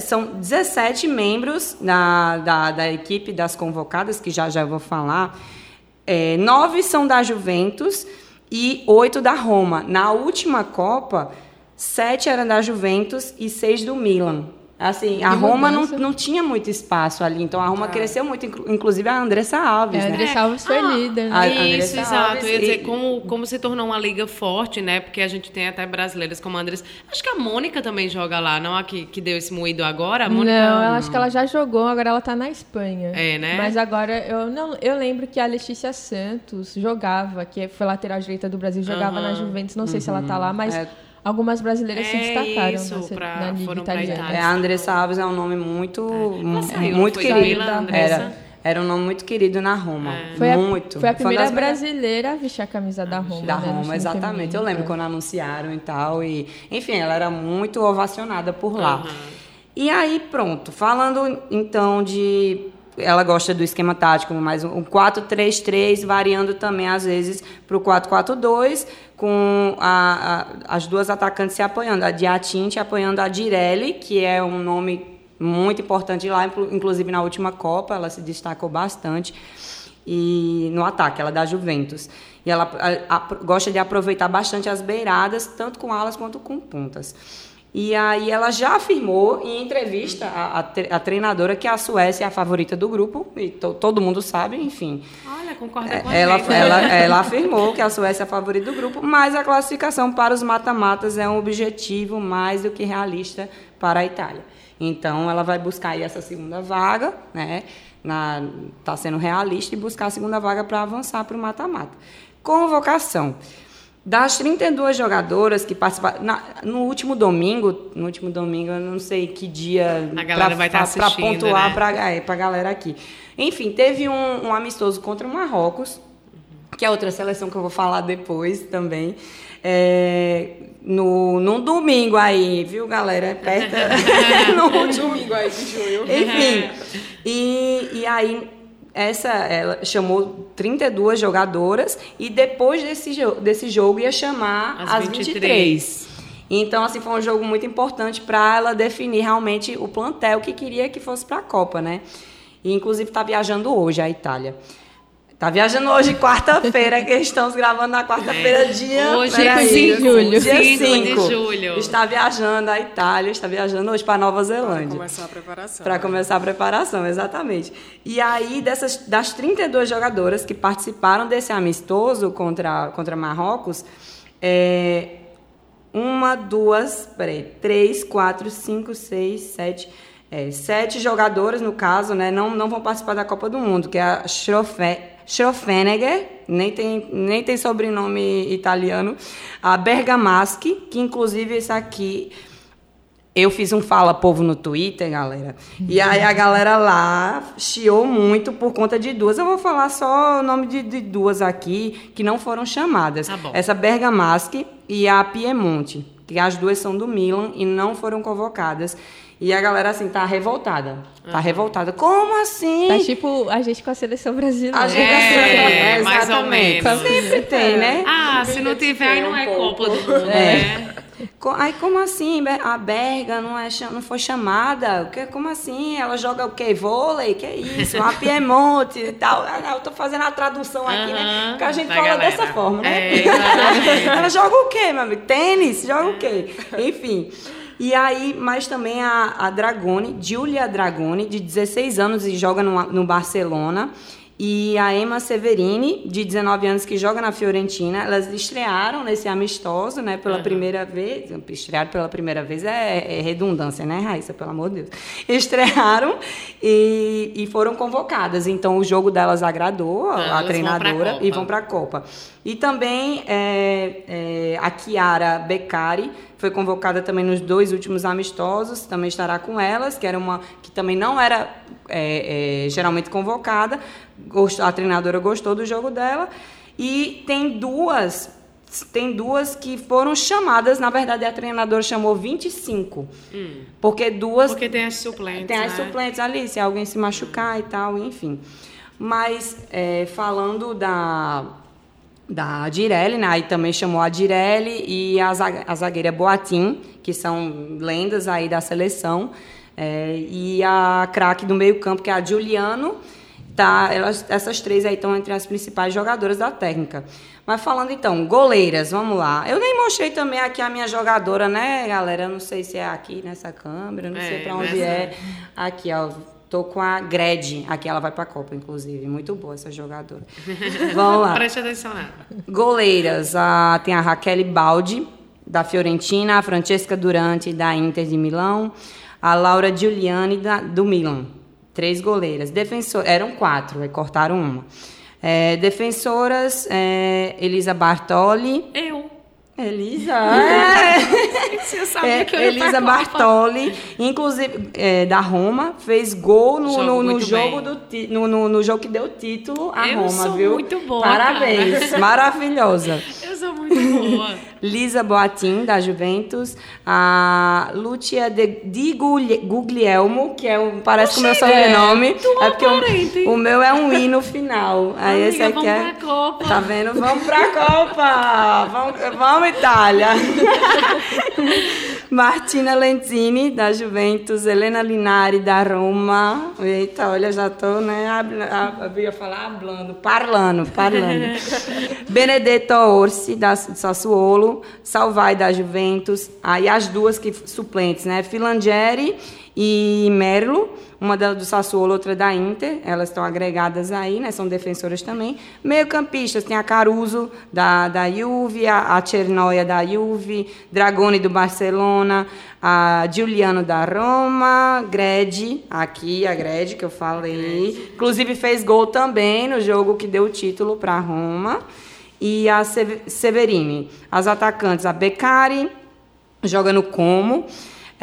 são 17 membros da, da, da equipe das convocadas, que já já vou falar. É, nove são da Juventus e oito da Roma. Na última Copa, sete eram da Juventus e seis do Milan. Assim, a Roma não, não tinha muito espaço ali, então a Roma ah. cresceu muito, inclusive a Andressa Alves, é, né? A Andressa Alves foi ah, líder. Né? A, isso, Andressa exato. Alves, Eu ia dizer, como, como se tornou uma liga forte, né? Porque a gente tem até brasileiras como a Andressa. Acho que a Mônica também joga lá, não a que, que deu esse moído agora? A Mônica, não, eu acho que ela já jogou, agora ela tá na Espanha. É, né? Mas agora, eu, não, eu lembro que a Letícia Santos jogava, que foi lateral direita do Brasil, jogava uhum. na Juventus, não sei uhum. se ela tá lá, mas... É Algumas brasileiras é se destacaram isso, nessa, pra, na Liga Italiana. É, a Andressa Alves é um nome muito, é. muito querido. Era, era um nome muito querido na Roma. É. Foi muito. A, foi a primeira foi brasileira a vestir a camisa da Roma. Da né, Roma, exatamente. Eu lembro quando anunciaram e tal. E, enfim, ela era muito ovacionada por lá. Uhum. E aí, pronto. Falando então de ela gosta do esquema tático, mais um 4-3-3, variando também às vezes para o 4-4-2, com a, a, as duas atacantes se apoiando, a Diatinte apoiando a Direlli, que é um nome muito importante lá, inclusive na última Copa, ela se destacou bastante e no ataque, ela é da Juventus. E ela a, a, gosta de aproveitar bastante as beiradas, tanto com alas quanto com pontas. E aí ela já afirmou em entrevista a, a, a, treinadora que a Suécia é a favorita do grupo, e to, todo mundo sabe, enfim. Olha, concorda com ela, ela, ela, ela afirmou que a Suécia é a favorita do grupo, mas a classificação para os mata-matas é um objetivo mais do que realista para a Itália. Então ela vai buscar aí essa segunda vaga, né? Está sendo realista e buscar a segunda vaga para avançar para o mata-mata. Convocação. Das 32 jogadoras que participaram. Na, no último domingo, no último domingo, eu não sei que dia. A galera pra, vai estar tá Para pontuar né? para é, a galera aqui. Enfim, teve um, um amistoso contra o Marrocos, que é outra seleção que eu vou falar depois também. É, no, num domingo aí, viu, galera? É perto. no domingo aí de junho. Enfim. E, e aí essa ela chamou 32 jogadoras e depois desse, desse jogo ia chamar as, as 23. 23. Então, assim, foi um jogo muito importante para ela definir realmente o plantel que queria que fosse para a Copa, né? E, inclusive, está viajando hoje à Itália. Tá viajando hoje, quarta-feira, que estamos gravando na quarta-feira, é. dia. Hoje, 5 de julho. Dia 5 de julho. Está viajando à Itália, está viajando hoje para Nova Zelândia. Para começar a preparação. Para começar a preparação, exatamente. E aí, dessas, das 32 jogadoras que participaram desse amistoso contra, contra Marrocos, é, uma, duas, peraí, três, quatro, cinco, seis, sete. É, sete jogadoras, no caso, né, não, não vão participar da Copa do Mundo, que é a Schrofé, Schrofenegger, nem tem, nem tem sobrenome italiano, a Bergamaschi, que inclusive esse aqui eu fiz um fala povo no Twitter, galera. E aí a galera lá chiou muito por conta de duas. Eu vou falar só o nome de, de duas aqui que não foram chamadas. Tá Essa Bergamaschi e a Piemonte, que as duas são do Milan e não foram convocadas. E a galera, assim, tá revoltada. Tá uhum. revoltada. Como assim? Tá tipo a gente com a seleção brasileira. A gente é, é, mais ou menos. Sempre tem, né? Ah, se não tiver, aí não é Copa do Mundo, é. né? Aí, como assim? A Berga não, é, não foi chamada? Como assim? Ela joga o quê? Vôlei? Que é isso? Uma Piemonte e tal. Ah, eu tô fazendo a tradução aqui, né? Porque a gente fala galera. dessa forma, né? É, ela joga o quê, meu amigo? Tênis? Joga o quê? Enfim. E aí, mas também a, a Dragone, Giulia Dragone, de 16 anos e joga no, no Barcelona. E a Emma Severini, de 19 anos, que joga na Fiorentina, elas estrearam nesse amistoso, né, pela uhum. primeira vez. Estrearam pela primeira vez é, é, redundância, né, Raíssa? Pelo amor de Deus. Estrearam e, e foram convocadas. Então, o jogo delas agradou a, a treinadora vão e vão para a Copa. E também é, é, a Chiara Beccari foi convocada também nos dois últimos amistosos, também estará com elas, que era uma que também não era é, é, geralmente convocada. A treinadora gostou do jogo dela. E tem duas tem duas que foram chamadas, na verdade a treinadora chamou 25. Hum. Porque duas. Porque tem as suplentes. Tem as né? suplentes ali, se alguém se machucar hum. e tal, enfim. Mas é, falando da, da Direlli, né? Aí também chamou a Direlli e a, a zagueira Boatim, que são lendas aí da seleção. É, e a craque do meio-campo, que é a Giuliano. Tá, elas, essas três aí estão entre as principais jogadoras da técnica. Mas falando então, goleiras, vamos lá. Eu nem mostrei também aqui a minha jogadora, né, galera? Eu não sei se é aqui nessa câmera, não é, sei para onde é. Aqui, ó. Tô com a Gred, aqui ela vai para a Copa, inclusive. Muito boa essa jogadora. Vamos lá. Preste atenção nela. Goleiras, a, tem a Raquel Baldi, da Fiorentina, a Francesca Durante, da Inter de Milão, a Laura Giuliani, da, do Milan. Três goleiras. Defensor, eram quatro, aí cortaram uma. É, defensoras, é, Elisa Bartoli. Eu. Elisa. É. Você sabia é, que eu Elisa Bartoli, inclusive é, da Roma, fez gol no jogo, no, no jogo do no, no, no, jogo que deu título à eu Roma, viu? Muito boa. Parabéns, cara. maravilhosa. boa. Lisa Boatin, da Juventus. A Lucia de, Di Guglielmo, que é um, parece com o meu sobrenome. tua é porque o, o meu é um I no final. Aí Amiga, esse aqui vamos é. pra Copa. Tá vendo? Vamos pra Copa! Vamos, vamos Itália! Martina Lentini, da Juventus, Helena Linari, da Roma. Eita, olha, já tô, né? a- Eu ia falar hablando, parlando, parlando. Benedetto Orsi, da Sassuolo, Salvai, da Juventus. Aí as duas que suplentes, né? Filangieri e Merlo, uma delas do Sassuolo, outra da Inter. Elas estão agregadas aí, né? São defensoras também. Meio-campistas, tem a Caruso, da, da Juve, a, a Cernoia, da Juve, Dragoni, do Barcelona, a Giuliano, da Roma, Gredi, aqui a Gredi, que eu falei. Inclusive fez gol também no jogo que deu o título para a Roma. E a Seve- Severini. As atacantes, a Beccari, joga no Como.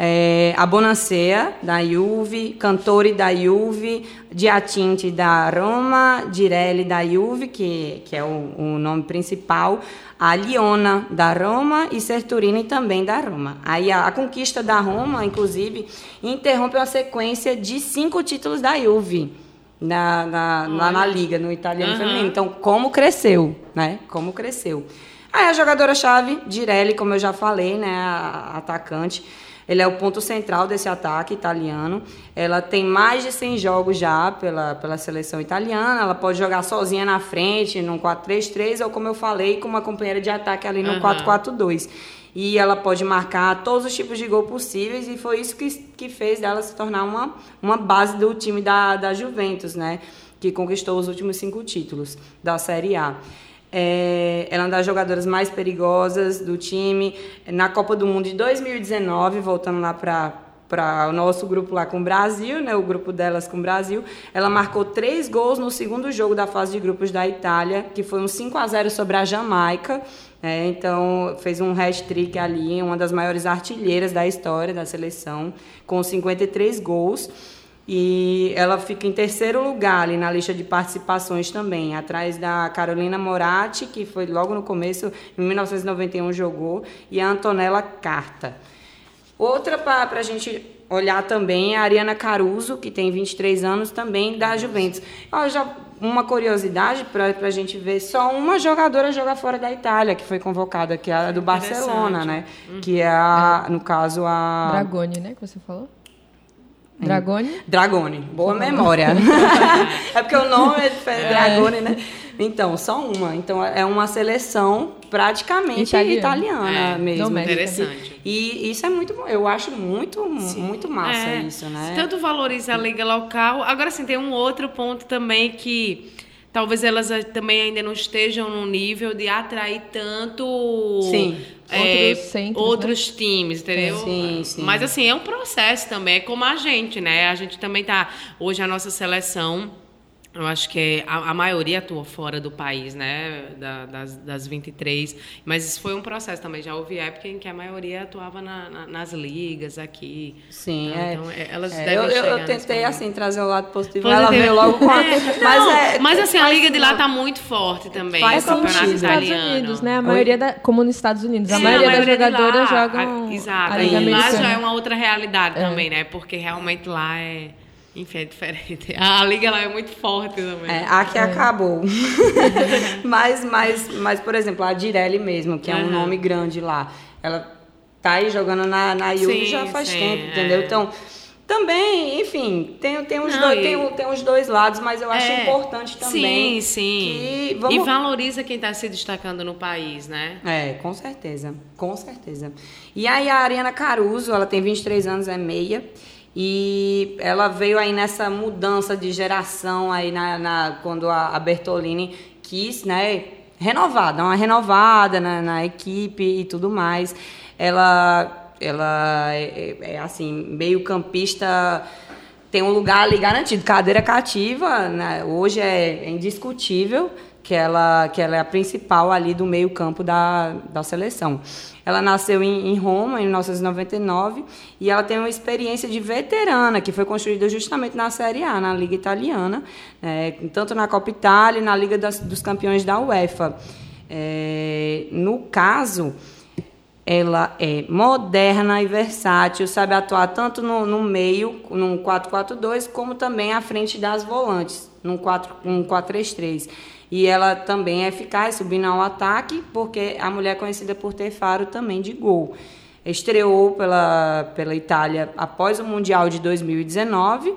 É, a Bonancea, da Juve, Cantori, da Juve, Diatinte, da Roma, Direlli, da Juve, que, que é o, o nome principal, a Liona, da Roma, e Serturini, também da Roma. Aí a, a conquista da Roma, inclusive, interrompe uma sequência de cinco títulos da Juve na, na, lá na Liga, no italiano Aham. feminino. Então, como cresceu, né? Como cresceu. Aí a jogadora-chave, Direlli, como eu já falei, né? A, a atacante. Ele é o ponto central desse ataque italiano. Ela tem mais de 100 jogos já pela, pela seleção italiana. Ela pode jogar sozinha na frente, num 4-3-3, ou como eu falei, com uma companheira de ataque ali no Aham. 4-4-2. E ela pode marcar todos os tipos de gol possíveis, e foi isso que, que fez dela se tornar uma, uma base do time da, da Juventus, né? Que conquistou os últimos cinco títulos da Série A. É, ela é uma das jogadoras mais perigosas do time. Na Copa do Mundo de 2019, voltando lá para para o nosso grupo lá com o Brasil, né, o grupo delas com o Brasil, ela marcou três gols no segundo jogo da fase de grupos da Itália, que foi um 5 a 0 sobre a Jamaica. né, então fez um hat-trick ali, uma das maiores artilheiras da história da seleção, com 53 gols. E ela fica em terceiro lugar ali na lista de participações também, atrás da Carolina Moratti, que foi logo no começo, em 1991 jogou, e a Antonella Carta. Outra para a gente olhar também é a Ariana Caruso, que tem 23 anos, também da Juventus. Ó, já uma curiosidade para a gente ver, só uma jogadora joga fora da Itália, que foi convocada, que é a do Barcelona, né? Que é, a, no caso, a... Dragone, né? Que você falou? Dragone? Dragone, boa memória. é porque o nome é diferente, Dragone, né? Então, só uma. Então, é uma seleção praticamente Italiana. italiana É, mesmo. doméstica. Interessante. E isso é muito bom. Eu acho muito, muito massa É, isso, né? Tanto valoriza a liga local. Agora, sim, tem um outro ponto também que talvez elas também ainda não estejam no nível de atrair tanto Sim. eh, Outros centros, outros times, entendeu? Sim, sim. Mas assim, é um processo também, é como a gente, né? A gente também tá. Hoje a nossa seleção. Eu acho que a, a maioria atua fora do país, né? Da- das, das 23. Mas isso foi um processo também. Já houve época em que a maioria atuava na- na- nas ligas aqui. Sim, Então, é. então, é, elas É, devem eu, eu- chegar eu nesse tentei, assim, trazer o lado positivo. Positivo. Ela veio logo com a... É, Mas, não, é, mas assim, a liga de lá não. tá muito forte também. Faz o campeonato sentido. nos Estados italiano. Unidos, né? A maioria da, como nos Estados Unidos. A Sim, maioria, das jogadoras lá, jogam a- Exato. a Liga e lá já é uma outra realidade também, né? Porque realmente lá é. Enfim, é diferente. A liga lá é muito forte também. É, aqui acabou. mas, mas, mas, por exemplo, a Direlli mesmo, que é um Aham. nome grande lá, ela tá aí jogando na, na Juve já faz sim, tempo, é. entendeu? Então, também, enfim, tem, tem, os Não, dois, e- tem, tem os dois lados, mas eu acho É. importante também. Sim, sim. que E vamos- valoriza quem está se destacando no país, né? É, com certeza, com certeza. E aí a Ariana Caruso, ela tem 23 anos, é meia, e ela veio aí nessa mudança de geração aí na, na- quando a, a Bertolini quis, né, renovar, dar uma renovada na, na equipe e tudo mais. Ela, ela é, é, é, assim, meio campista tem um lugar ali garantido, cadeira cativa, né? hoje é indiscutível que ela, que ela é a principal ali do meio campo da, da seleção. Ela nasceu em, em Roma, em 1999, e ela tem uma experiência de veterana, que foi construída justamente na Série A, na Liga Italiana, né? tanto na Copa Itália e na Liga das- dos Campeões da UEFA. É, no caso, ela é moderna e versátil, sabe atuar tanto no, no meio, num 4-4-2, como também à frente das volantes, num 4-3-3. E ela também é eficaz, subindo ao ataque, porque a mulher é conhecida por ter faro também de gol. Estreou pela, pela Itália após o Mundial de 2019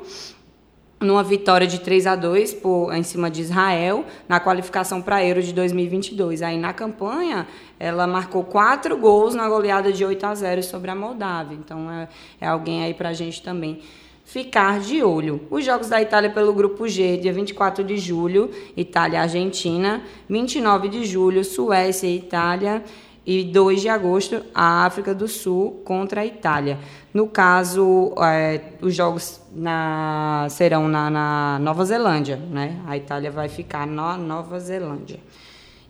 numa vitória de 3 a 2 por, em cima de Israel, na qualificação para Euro de 2022. Aí na campanha, ela marcou quatro gols na goleada de 8 a 0 sobre a Moldávia. Então é, é alguém aí para a gente também ficar de olho. Os Jogos da Itália pelo Grupo G, dia 24 de julho, Itália-Argentina, 29 de julho, Suécia e Itália, e 2 de agosto, a África do Sul contra a Itália. No caso, é, os jogos na, serão na, na, Nova Zelândia, né? A Itália vai ficar na Nova Zelândia.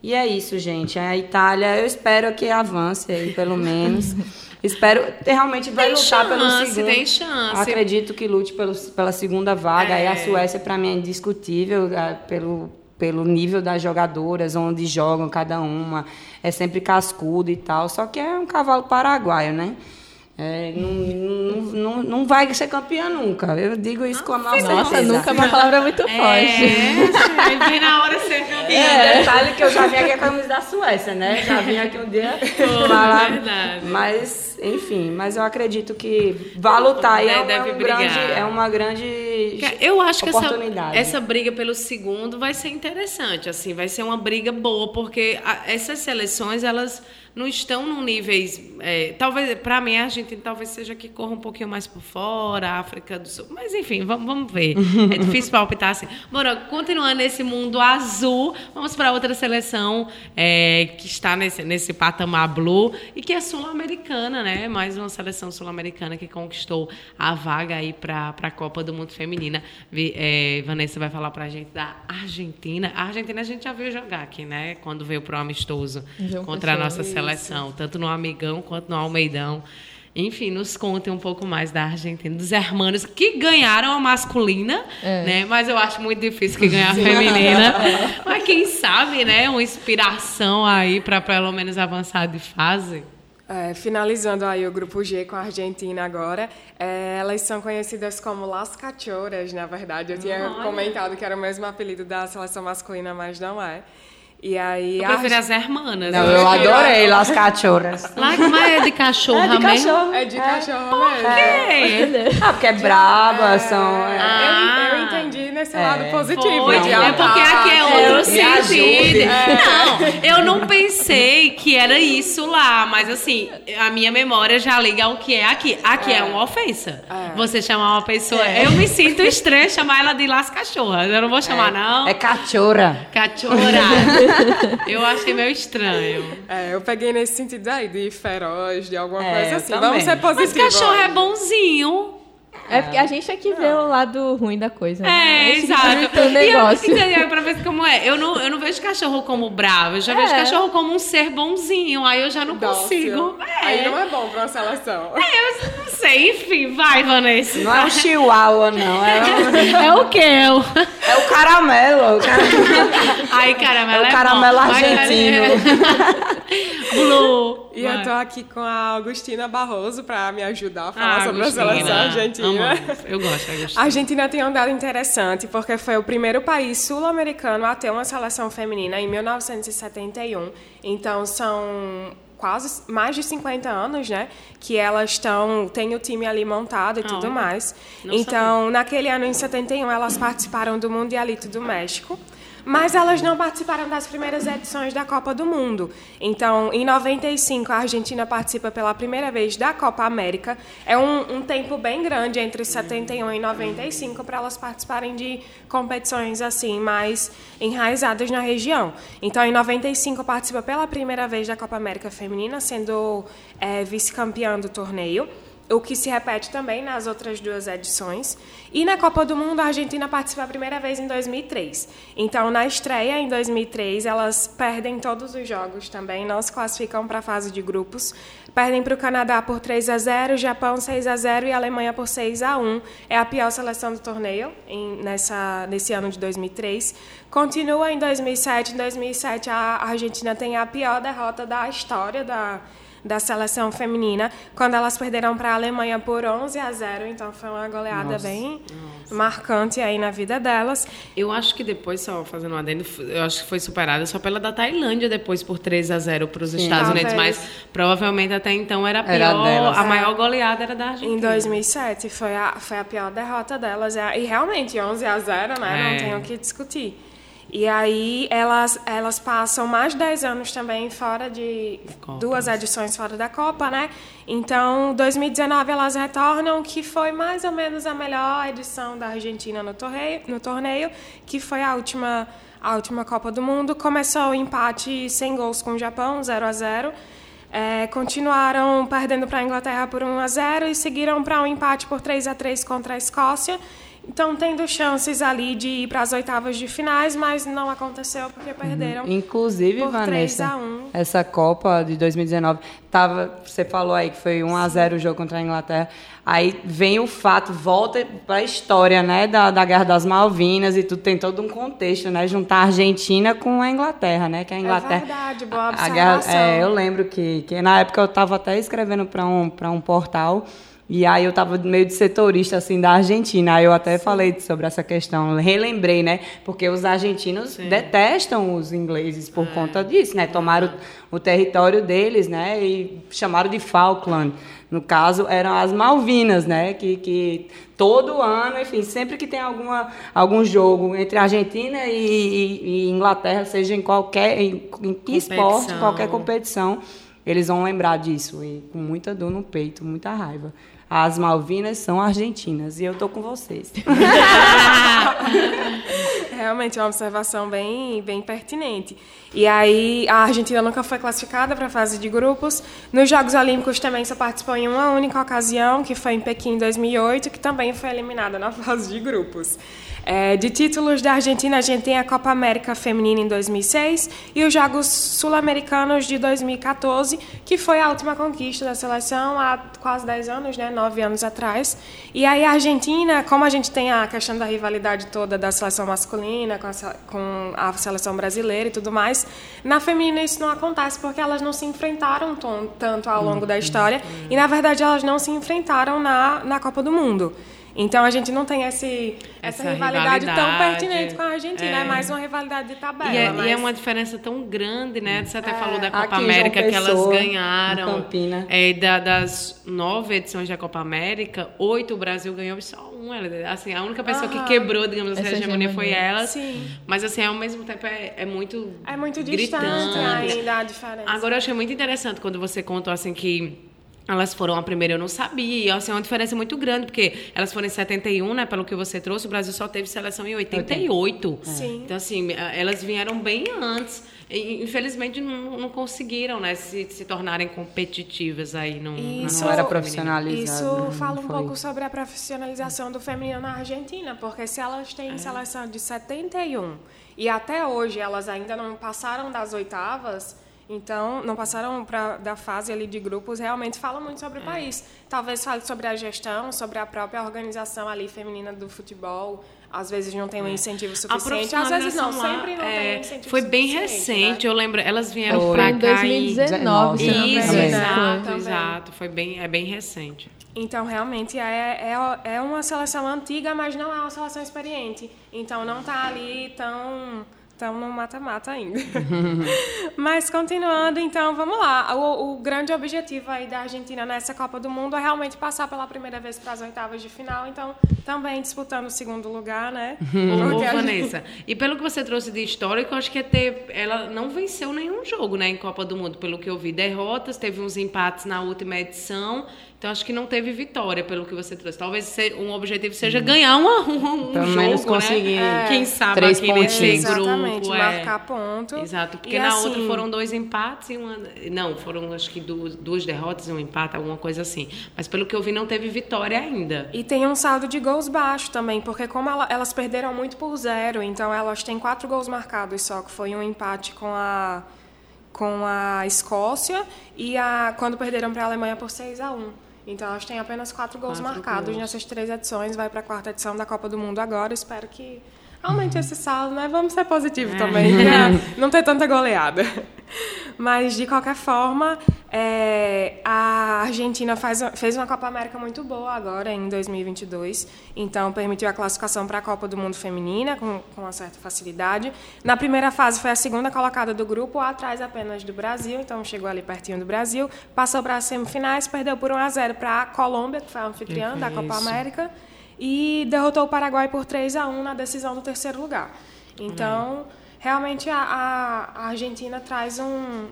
E é isso, gente. A Itália, eu espero que avance aí, pelo menos. espero, realmente vai tem lutar chance, pelo segundo. Tem chance. Acredito que lute pelo, pela segunda vaga. É. Aí a Suécia, para mim, é indiscutível pelo, pelo nível das jogadoras, onde jogam cada uma. É sempre cascudo e tal. Só que é um cavalo paraguaio, né? É, não, não, não, vai ser campeã nunca. Eu digo isso com a maior Nossa, certeza. nunca é uma palavra muito é, forte. É, vem na hora de ser campeã. É, detalhe que eu já vim aqui a camisa da Suécia, né? Já vim aqui um dia Pô, falar. Verdade. Mas, enfim, mas eu acredito que vai lutar. E é, é, um grande, é uma grande Eu acho que essa, essa briga pelo segundo vai ser interessante. assim Vai ser uma briga boa, porque a, essas seleções, elas não estão num níveis. É, talvez, para mim, a Argentina talvez seja que corra um pouquinho mais por fora, a África do Sul. Mas, enfim, vamos, vamos ver. É difícil palpitar assim. Bora, continuando nesse mundo azul, vamos para outra seleção é, que está nesse, nesse patamar blue e que é sul-americana, né? Mais uma seleção sul-americana que conquistou a vaga aí para a Copa do Mundo Feminina. É, Vanessa vai falar para a gente da Argentina. A Argentina a gente já viu jogar aqui, né? Quando veio para o amistoso contra a nossa seleção seleção, tanto no Amigão quanto no Almeidão. Enfim, nos contem um pouco mais da Argentina, dos hermanos que ganharam a masculina, é. né? Mas eu acho muito difícil que ganhar a feminina. Mas quem sabe, né? Uma inspiração aí para pelo menos avançar de fase. É, finalizando aí o grupo G com a Argentina agora, é, elas são conhecidas como Las Cachorras, na verdade. Eu tinha Olha. comentado que era o mesmo apelido da seleção masculina, mas não é. E aí. Eu prefiro as hermanas. Não, eu adorei Las Cachorras. Lá, mas é de cachorra é de mesmo? Cachorro. É de é. cachorro mesmo. Por quê? Ah, porque é braba, são. É. Ah. Eu, eu, entendi nesse lado positivo. Foi, é porque aqui é outro sentido. Não, eu não pensei que era isso lá, mas assim, a minha memória já liga ao que é aqui. Aqui é, uma ofensa. Você chamar uma pessoa. Eu me sinto estranha chamar ela de Las Cachorras. Eu não vou chamar, não. É cachorra. Cachorra. eu achei meio estranho. É, eu peguei nesse sentido aí, de feroz, de alguma é, coisa assim. Vamos ser positivos. Mas cachorro é bonzinho. É porque a gente aqui vê o lado ruim da coisa. Né? É, exato. O negócio. E eu, pra ver como é. Eu não, eu não vejo cachorro como bravo, eu já é. vejo cachorro como um ser bonzinho. Aí eu já não Dócil. consigo. É. Aí não é bom pra uma seleção. É, eu não sei. Enfim, vai, Vanessa. Não é o chihuahua, não. É o, é o quê? É o, é o caramelo. O caramelo. Ai, caramelo é, o caramelo bom. argentino. Blue. E Vai. eu tô aqui com a Augustina Barroso para me ajudar a falar ah, sobre Agostina. a seleção argentina. Eu gosto, Agostina. A Argentina tem um dado interessante, porque foi o primeiro país sul-americano a ter uma seleção feminina em 1971. Então, são quase mais de 50 anos, né? Que elas estão, tem o time ali montado e ah, tudo mais. Então, sabia. naquele ano, em 71, elas participaram do Mundialito do México mas elas não participaram das primeiras edições da Copa do Mundo. Então, em 95, a Argentina participa pela primeira vez da Copa América. É um, um tempo bem grande entre 71 e 95 para elas participarem de competições assim mais enraizadas na região. Então, em 95, participa pela primeira vez da Copa América Feminina, sendo é, vice-campeã do torneio. O que se repete também nas outras duas edições. E na Copa do Mundo, a Argentina participa a primeira vez em 2003. Então, na estreia, em 2003, elas perdem todos os jogos também, não se classificam para a fase de grupos. Perdem para o Canadá por 3 a 0, Japão 6 a 0 e Alemanha por 6 a 1. É a pior seleção do torneio em, nessa, nesse ano de 2003. Continua em 2007. Em 2007, a Argentina tem a pior derrota da história da da seleção feminina, quando elas perderam para a Alemanha por 11 a 0. Então foi uma goleada nossa, bem nossa. marcante aí na vida delas. Eu acho que depois, só fazendo um adendo, eu acho que foi superada só pela da Tailândia depois por 3 a 0 para os Estados Talvez. Unidos, mas provavelmente até então era a pior, era delas, a é. maior goleada era da Argentina. Em 2007 foi a, foi a pior derrota delas. É, e realmente 11 a 0, né? É. Não tem o que discutir. E aí elas, elas passam mais de 10 anos também fora de Copa. duas edições fora da Copa, né? Então, 2019 elas retornam, que foi mais ou menos a melhor edição da Argentina no torneio, no torneio que foi a última, a última Copa do Mundo. Começou o empate sem gols com o Japão, 0 a 0 é, continuaram perdendo para a Inglaterra por 1 a 0 e seguiram para um empate por 3 a 3 contra a Escócia. Então, tendo chances ali de ir para as oitavas de finais, mas não aconteceu porque perderam. Uhum. Inclusive, por Vanessa, essa Copa de 2019, tava, você falou aí que foi 1 a 0 o jogo contra a Inglaterra. Aí vem o fato, volta para a história, né, da, da Guerra das Malvinas e tudo tem todo um contexto, né, juntar a Argentina com a Inglaterra, né, que a Inglaterra. É verdade, boa observação. A, a é, eu lembro que, que na época eu estava até escrevendo para um para um portal e aí eu estava meio de setorista assim da Argentina. Aí eu até Sim. falei sobre essa questão, relembrei, né? Porque os argentinos Sim. detestam os ingleses por é. conta disso, né? Tomaram o, o território deles, né? E chamaram de Falkland. No caso, eram as Malvinas, né? Que, que todo ano, enfim, sempre que tem alguma, algum jogo entre Argentina e, e, e Inglaterra, seja em qualquer em, em que esporte, qualquer competição, eles vão lembrar disso. E com muita dor no peito, muita raiva. As Malvinas são argentinas e eu tô com vocês. Realmente é uma observação bem, bem pertinente. E aí, a Argentina nunca foi classificada para a fase de grupos. Nos Jogos Olímpicos também só participou em uma única ocasião, que foi em Pequim em 2008, que também foi eliminada na fase de grupos. É, de títulos da Argentina, a gente tem a Copa América Feminina em 2006 e os Jogos Sul-Americanos de 2014, que foi a última conquista da seleção há quase 10 anos, né, 9 anos atrás. E aí a Argentina, como a gente tem a questão da rivalidade toda da seleção masculina com a, com a seleção brasileira e tudo mais, na feminina isso não acontece porque elas não se enfrentaram tanto ao longo da história e, na verdade, elas não se enfrentaram na, na Copa do Mundo. Então a gente não tem esse, essa, essa rivalidade, rivalidade, tão pertinente com a Argentina, é, é mais uma rivalidade de tabela. E é, mas... e é uma diferença tão grande, né? Você até é, falou da Copa América que elas ganharam. É, da, das nove edições da Copa América, oito o Brasil ganhou e só um. Assim, a única pessoa que quebrou, digamos assim, a hegemonia foi ela. Sim. Mas assim, ao mesmo tempo é, é muito. É muito gritante ainda a diferença. Agora eu achei muito interessante quando você contou assim que elas foram a primeira, eu não sabia. E assim, é uma diferença muito grande, porque elas foram em 71, né? Pelo que você trouxe, o Brasil só teve seleção em 88. Sim. Então, assim, elas vieram bem antes. E, infelizmente não, não conseguiram né, se, se tornarem competitivas aí. Não, isso, não era profissionalizado. Isso fala um foi. pouco sobre a profissionalização do feminino na Argentina, porque se elas têm é. seleção de 71 e até hoje elas ainda não passaram das oitavas então, não passaram pra, da fase ali de grupos, realmente fala muito sobre o é. país. Talvez fale sobre a gestão, sobre a própria organização ali feminina do futebol. Às vezes não tem um é. incentivo suficiente, às vezes não, sempre não é, tem um incentivo Foi bem recente, né? eu lembro, elas vieram para cá em 2019, em... Isso, exato, exato, foi bem, é bem recente. Então, realmente, é, é, é uma seleção antiga, mas não é uma seleção experiente. Então, não está ali tão estão no mata-mata ainda. Mas continuando, então, vamos lá. O, o, grande objetivo aí da Argentina nessa Copa do Mundo é realmente passar pela primeira vez para as oitavas de final, então também disputando o segundo lugar, né? Ô, Vanessa, gente... e pelo que você trouxe de histórico, acho que é ter, ela não venceu nenhum jogo, né, em Copa do Mundo, pelo que eu vi. Derrotas, teve uns empates na última edição então acho que não teve vitória pelo que você trouxe. Talvez um objetivo seja ganhar uma, um, um Pelo jogo, menos conseguir né? Quem sabe três aqui nesse grupo. Exatamente, grupo, marcar é... ponto. Exato, porque E na assim- outra foram dois empates e uma. Não, foram acho que duas, duas derrotas e um empate, alguma coisa assim. Mas pelo que eu vi, não teve vitória ainda. E tem um saldo de gols baixo também, porque como ela- elas perderam muito por zero, então elas têm quatro gols marcados só, que foi um empate com a, com a Escócia e a, quando perderam para a Alemanha por 6 a 1 Então elas têm apenas quatro gols Quatro marcados gols. nessas três edições, vai para a quarta edição da Copa do Mundo agora, espero que aumente esse saldo, né? Vamos ser positivos também, pra não ter tanta goleada. Mas, de qualquer forma, é, a Argentina faz, fez uma Copa América muito boa agora, em 2022. Então, permitiu a classificação para a Copa do Mundo Feminina com, com uma certa facilidade. Na primeira fase, foi a segunda colocada do grupo, atrás apenas do Brasil. Então, chegou ali pertinho do Brasil. Passou para as semifinais, perdeu por 1 a 0 para a Colômbia, que foi a anfitriã da Copa Isso. América. E derrotou o Paraguai por 3 a 1 na decisão do terceiro lugar. Então, realmente, a, a- Argentina traz um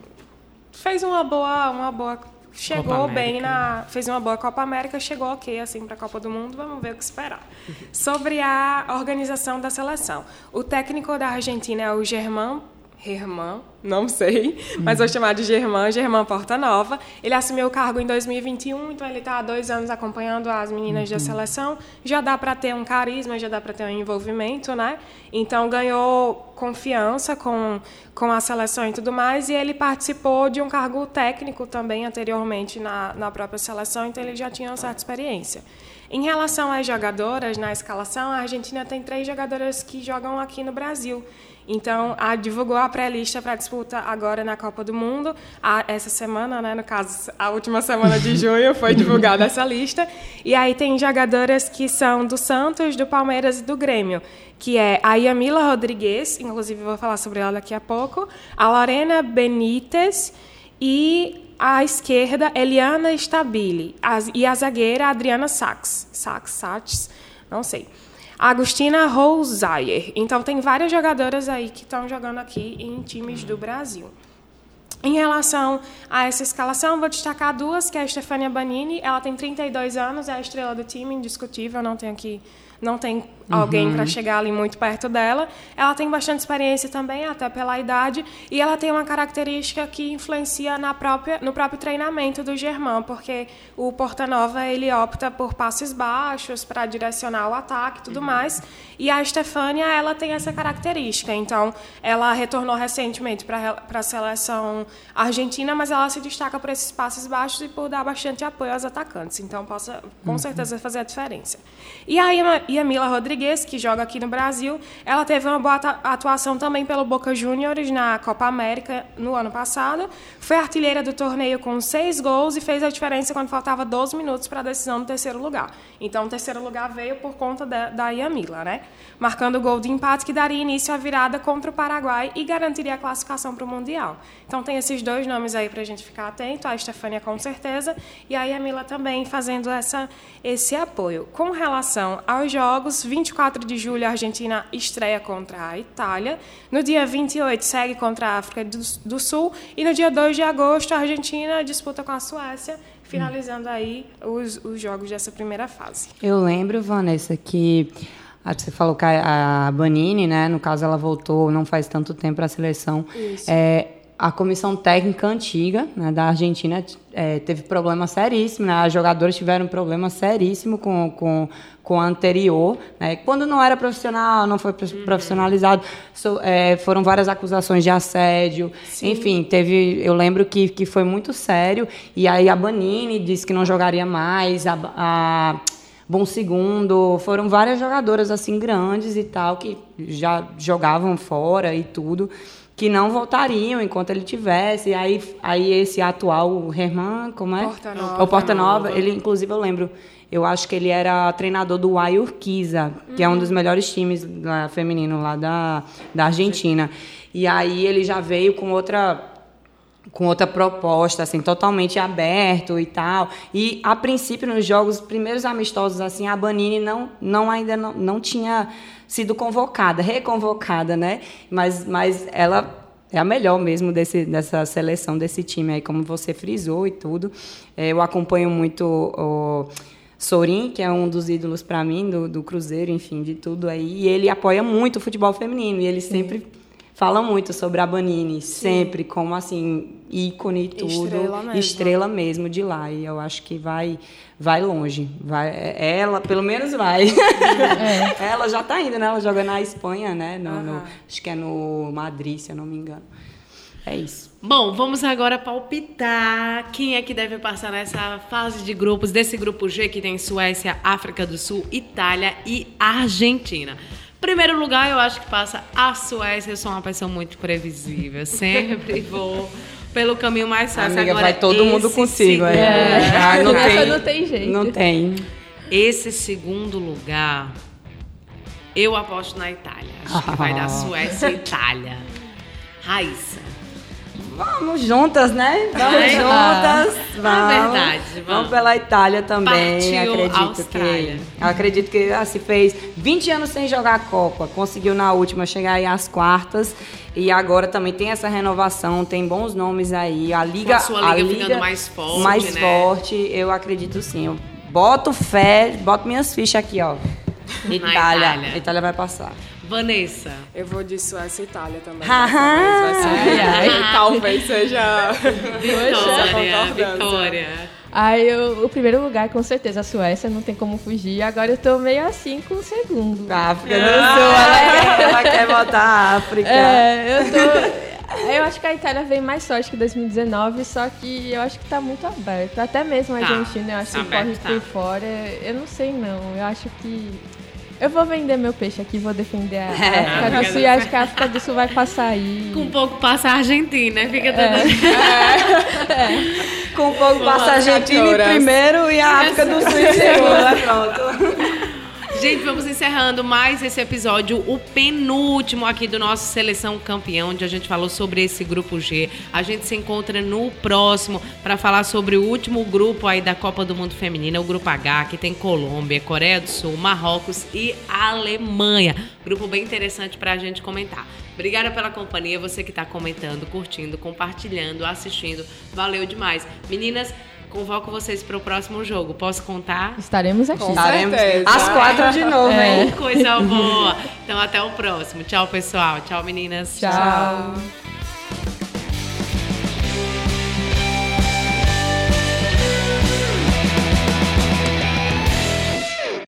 fez uma boa, uma boa chegou bem na, fez uma boa Copa América, chegou ok assim para a Copa do Mundo, vamos ver o que esperar. Sobre a organização da seleção, o técnico da Argentina é o Germán Germán, não sei, mas vou chamar de Germán, Germán Portanova. Ele assumiu o cargo em 2021, então ele está há dois anos acompanhando as meninas da seleção. Já dá para ter um carisma, já dá para ter um envolvimento, né? Então ganhou confiança com, com a seleção e tudo mais, e ele participou de um cargo técnico também anteriormente na, na própria seleção, então ele já tinha uma certa experiência. Em relação às jogadoras na escalação, a Argentina tem três jogadoras que jogam aqui no Brasil. Então, a divulgou a pré-lista para disputa agora na Copa do Mundo. A- essa semana, né, no caso, a última semana de junho, foi divulgada essa lista. E aí tem jogadoras que são do Santos, do Palmeiras e do Grêmio, que é a Yamila Rodrigues, inclusive vou falar sobre ela daqui a pouco, a Lorena Benítez e à esquerda, Eliana Stabile. As- e a zagueira, Adriana Sachs. Sachs, Sachs, não sei. Agostina Rosayer. Então, tem várias jogadoras aí que estão jogando aqui em times do Brasil. Em relação a essa escalação, vou destacar duas, que é a Stefania Banini. Ela tem 32 anos, é a estrela do time, indiscutível, não tem aqui, não tem alguém para chegar ali muito perto dela. Ela tem bastante experiência também, até pela idade, e ela tem uma característica que influencia na própria, no próprio treinamento do Germán, porque o Portanova ele opta por passes baixos para direcionar o ataque e tudo mais. E a Stefania, ela tem essa característica. Então, ela retornou recentemente para a seleção argentina, mas ela se destaca por esses passes baixos e por dar bastante apoio aos atacantes. Então, possa com certeza fazer a diferença. E a Yamila Rodrigues, que joga aqui no Brasil, ela teve uma boa atuação também pelo Boca Juniors na Copa América no ano passado. Foi artilheira do torneio com seis gols e fez a diferença quando faltava 12 minutos para a decisão do terceiro lugar. Então, o terceiro lugar veio por conta da, da Yamila, né? Marcando o gol de empate que daria início à virada contra o Paraguai e garantiria a classificação para o Mundial. Então, tem esses dois nomes aí para a gente ficar atento. A Stefania, com certeza, e a Yamila também fazendo essa, esse apoio. Com relação aos jogos, 24 de julho a Argentina estreia contra a Itália. No dia 28 segue contra a África do, do Sul. E no dia 2 de agosto a Argentina disputa com a Suécia, finalizando aí os, os jogos dessa primeira fase. Eu lembro, Vanessa, que você falou que a, a Banini, né, no caso, ela voltou não faz tanto tempo para a seleção. Isso. É, a comissão técnica antiga né, da Argentina é, teve problema seríssimo, né? As jogadoras tiveram problema seríssimo com, com, com a anterior. Né? Quando não era profissional, não foi prof- profissionalizado, so- é, foram várias acusações de assédio. Enfim, teve. Eu lembro que, que foi muito sério. E aí a Banini disse que não jogaria mais. A, a Bom Segundo, foram várias jogadoras assim grandes e tal que já jogavam fora e tudo, que não voltariam enquanto ele tivesse. E aí, aí esse atual o Herman, como é? Portanova. O Portanova, ele inclusive eu lembro, eu acho que ele era treinador do Uai Urquiza, que é um dos melhores times lá, feminino lá da, da Argentina. E aí ele já veio com outra com outra proposta, assim, totalmente aberto e tal. E, a princípio, nos jogos, os primeiros amistosos, assim, a Banini não, não ainda não, não tinha sido convocada, reconvocada, né? Mas, mas ela é a melhor mesmo desse, dessa seleção, desse time aí, como você frisou e tudo. É, eu acompanho muito o Sorin, que é um dos ídolos para mim, do, do Cruzeiro, enfim, de tudo aí. E ele apoia muito o futebol feminino. E ele sempre fala muito sobre a Banini, sempre como assim, ícone e tudo, Estrela mesmo. estrela mesmo de lá. E eu acho que vai vai longe. Vai, ela, pelo menos vai. ela já tá indo, né? Ela joga na Espanha, né? No, no- acho que é no Madrid, se eu não me engano. É isso. Bom, vamos agora palpitar quem é que deve passar nessa fase de grupos, desse grupo G que tem Suécia, África do Sul, Itália e Argentina. Primeiro lugar, eu acho que passa a Suécia. Eu sou uma pessoa muito previsível. Sempre vou pelo caminho mais fácil. Amiga, Agora, vai todo mundo esse contigo. segundo- É. Ah, não, tem, não tem jeito. Não tem. Esse segundo lugar, eu aposto na Itália. Acho que vai dar Suécia e Itália. Raíssa. Vamos juntas, né? Vamos Vai. juntas. É Vamos. verdade, vamos. Vamos pela Itália também. Partiu acredito Austrália. que acredito que ah, se fez 20 anos sem jogar a Copa, conseguiu na última chegar aí às quartas e agora também tem essa renovação, tem bons nomes aí. A liga, a sua liga a ficando mais forte, mais né? forte, eu acredito sim. Eu boto fé, boto minhas fichas aqui, ó. Itália. Itália. Itália vai passar. Vanessa. Eu vou de Suécia e Itália também. Haha. dessa vez vai ser- Talvez seja. Vitória. Vitória. Aí eu- o primeiro lugar, com certeza, a Suécia, não tem como fugir. Agora eu tô meio assim com o segundo. A África do Sul, ela quer, ela quer botar a África. É, eu tô. Eu acho que a Itália vem mais forte que 2019, só que eu acho que tá muito aberto. Até mesmo a Tá, Argentina, eu acho tá que corre aberto, por tá. fora. Eu não sei não. Eu acho que. Eu vou vender meu peixe aqui, vou defender a É. África do Sul e acho que a África do Sul vai passar aí. Com um pouco passa a Argentina, né? Fica É. tudo... Com um pouco passa a Argentina em primeiro e a África do Sul em segundo. Pronto. Gente, vamos encerrando mais esse episódio, o penúltimo aqui do nosso Seleção Campeão, onde a gente falou sobre esse grupo G. A gente se encontra no próximo para falar sobre o último grupo aí da Copa do Mundo Feminina, o grupo H, que tem Colômbia, Coreia do Sul, Marrocos e Alemanha. Grupo bem interessante para a gente comentar. Obrigada pela companhia, você que está comentando, curtindo, compartilhando, assistindo. Valeu demais. Meninas, convoco vocês para o próximo jogo. Posso contar? Estaremos aqui. Estaremos às quatro de novo, hein? Coisa boa. Então até o próximo. Tchau, pessoal. Tchau, meninas. Tchau.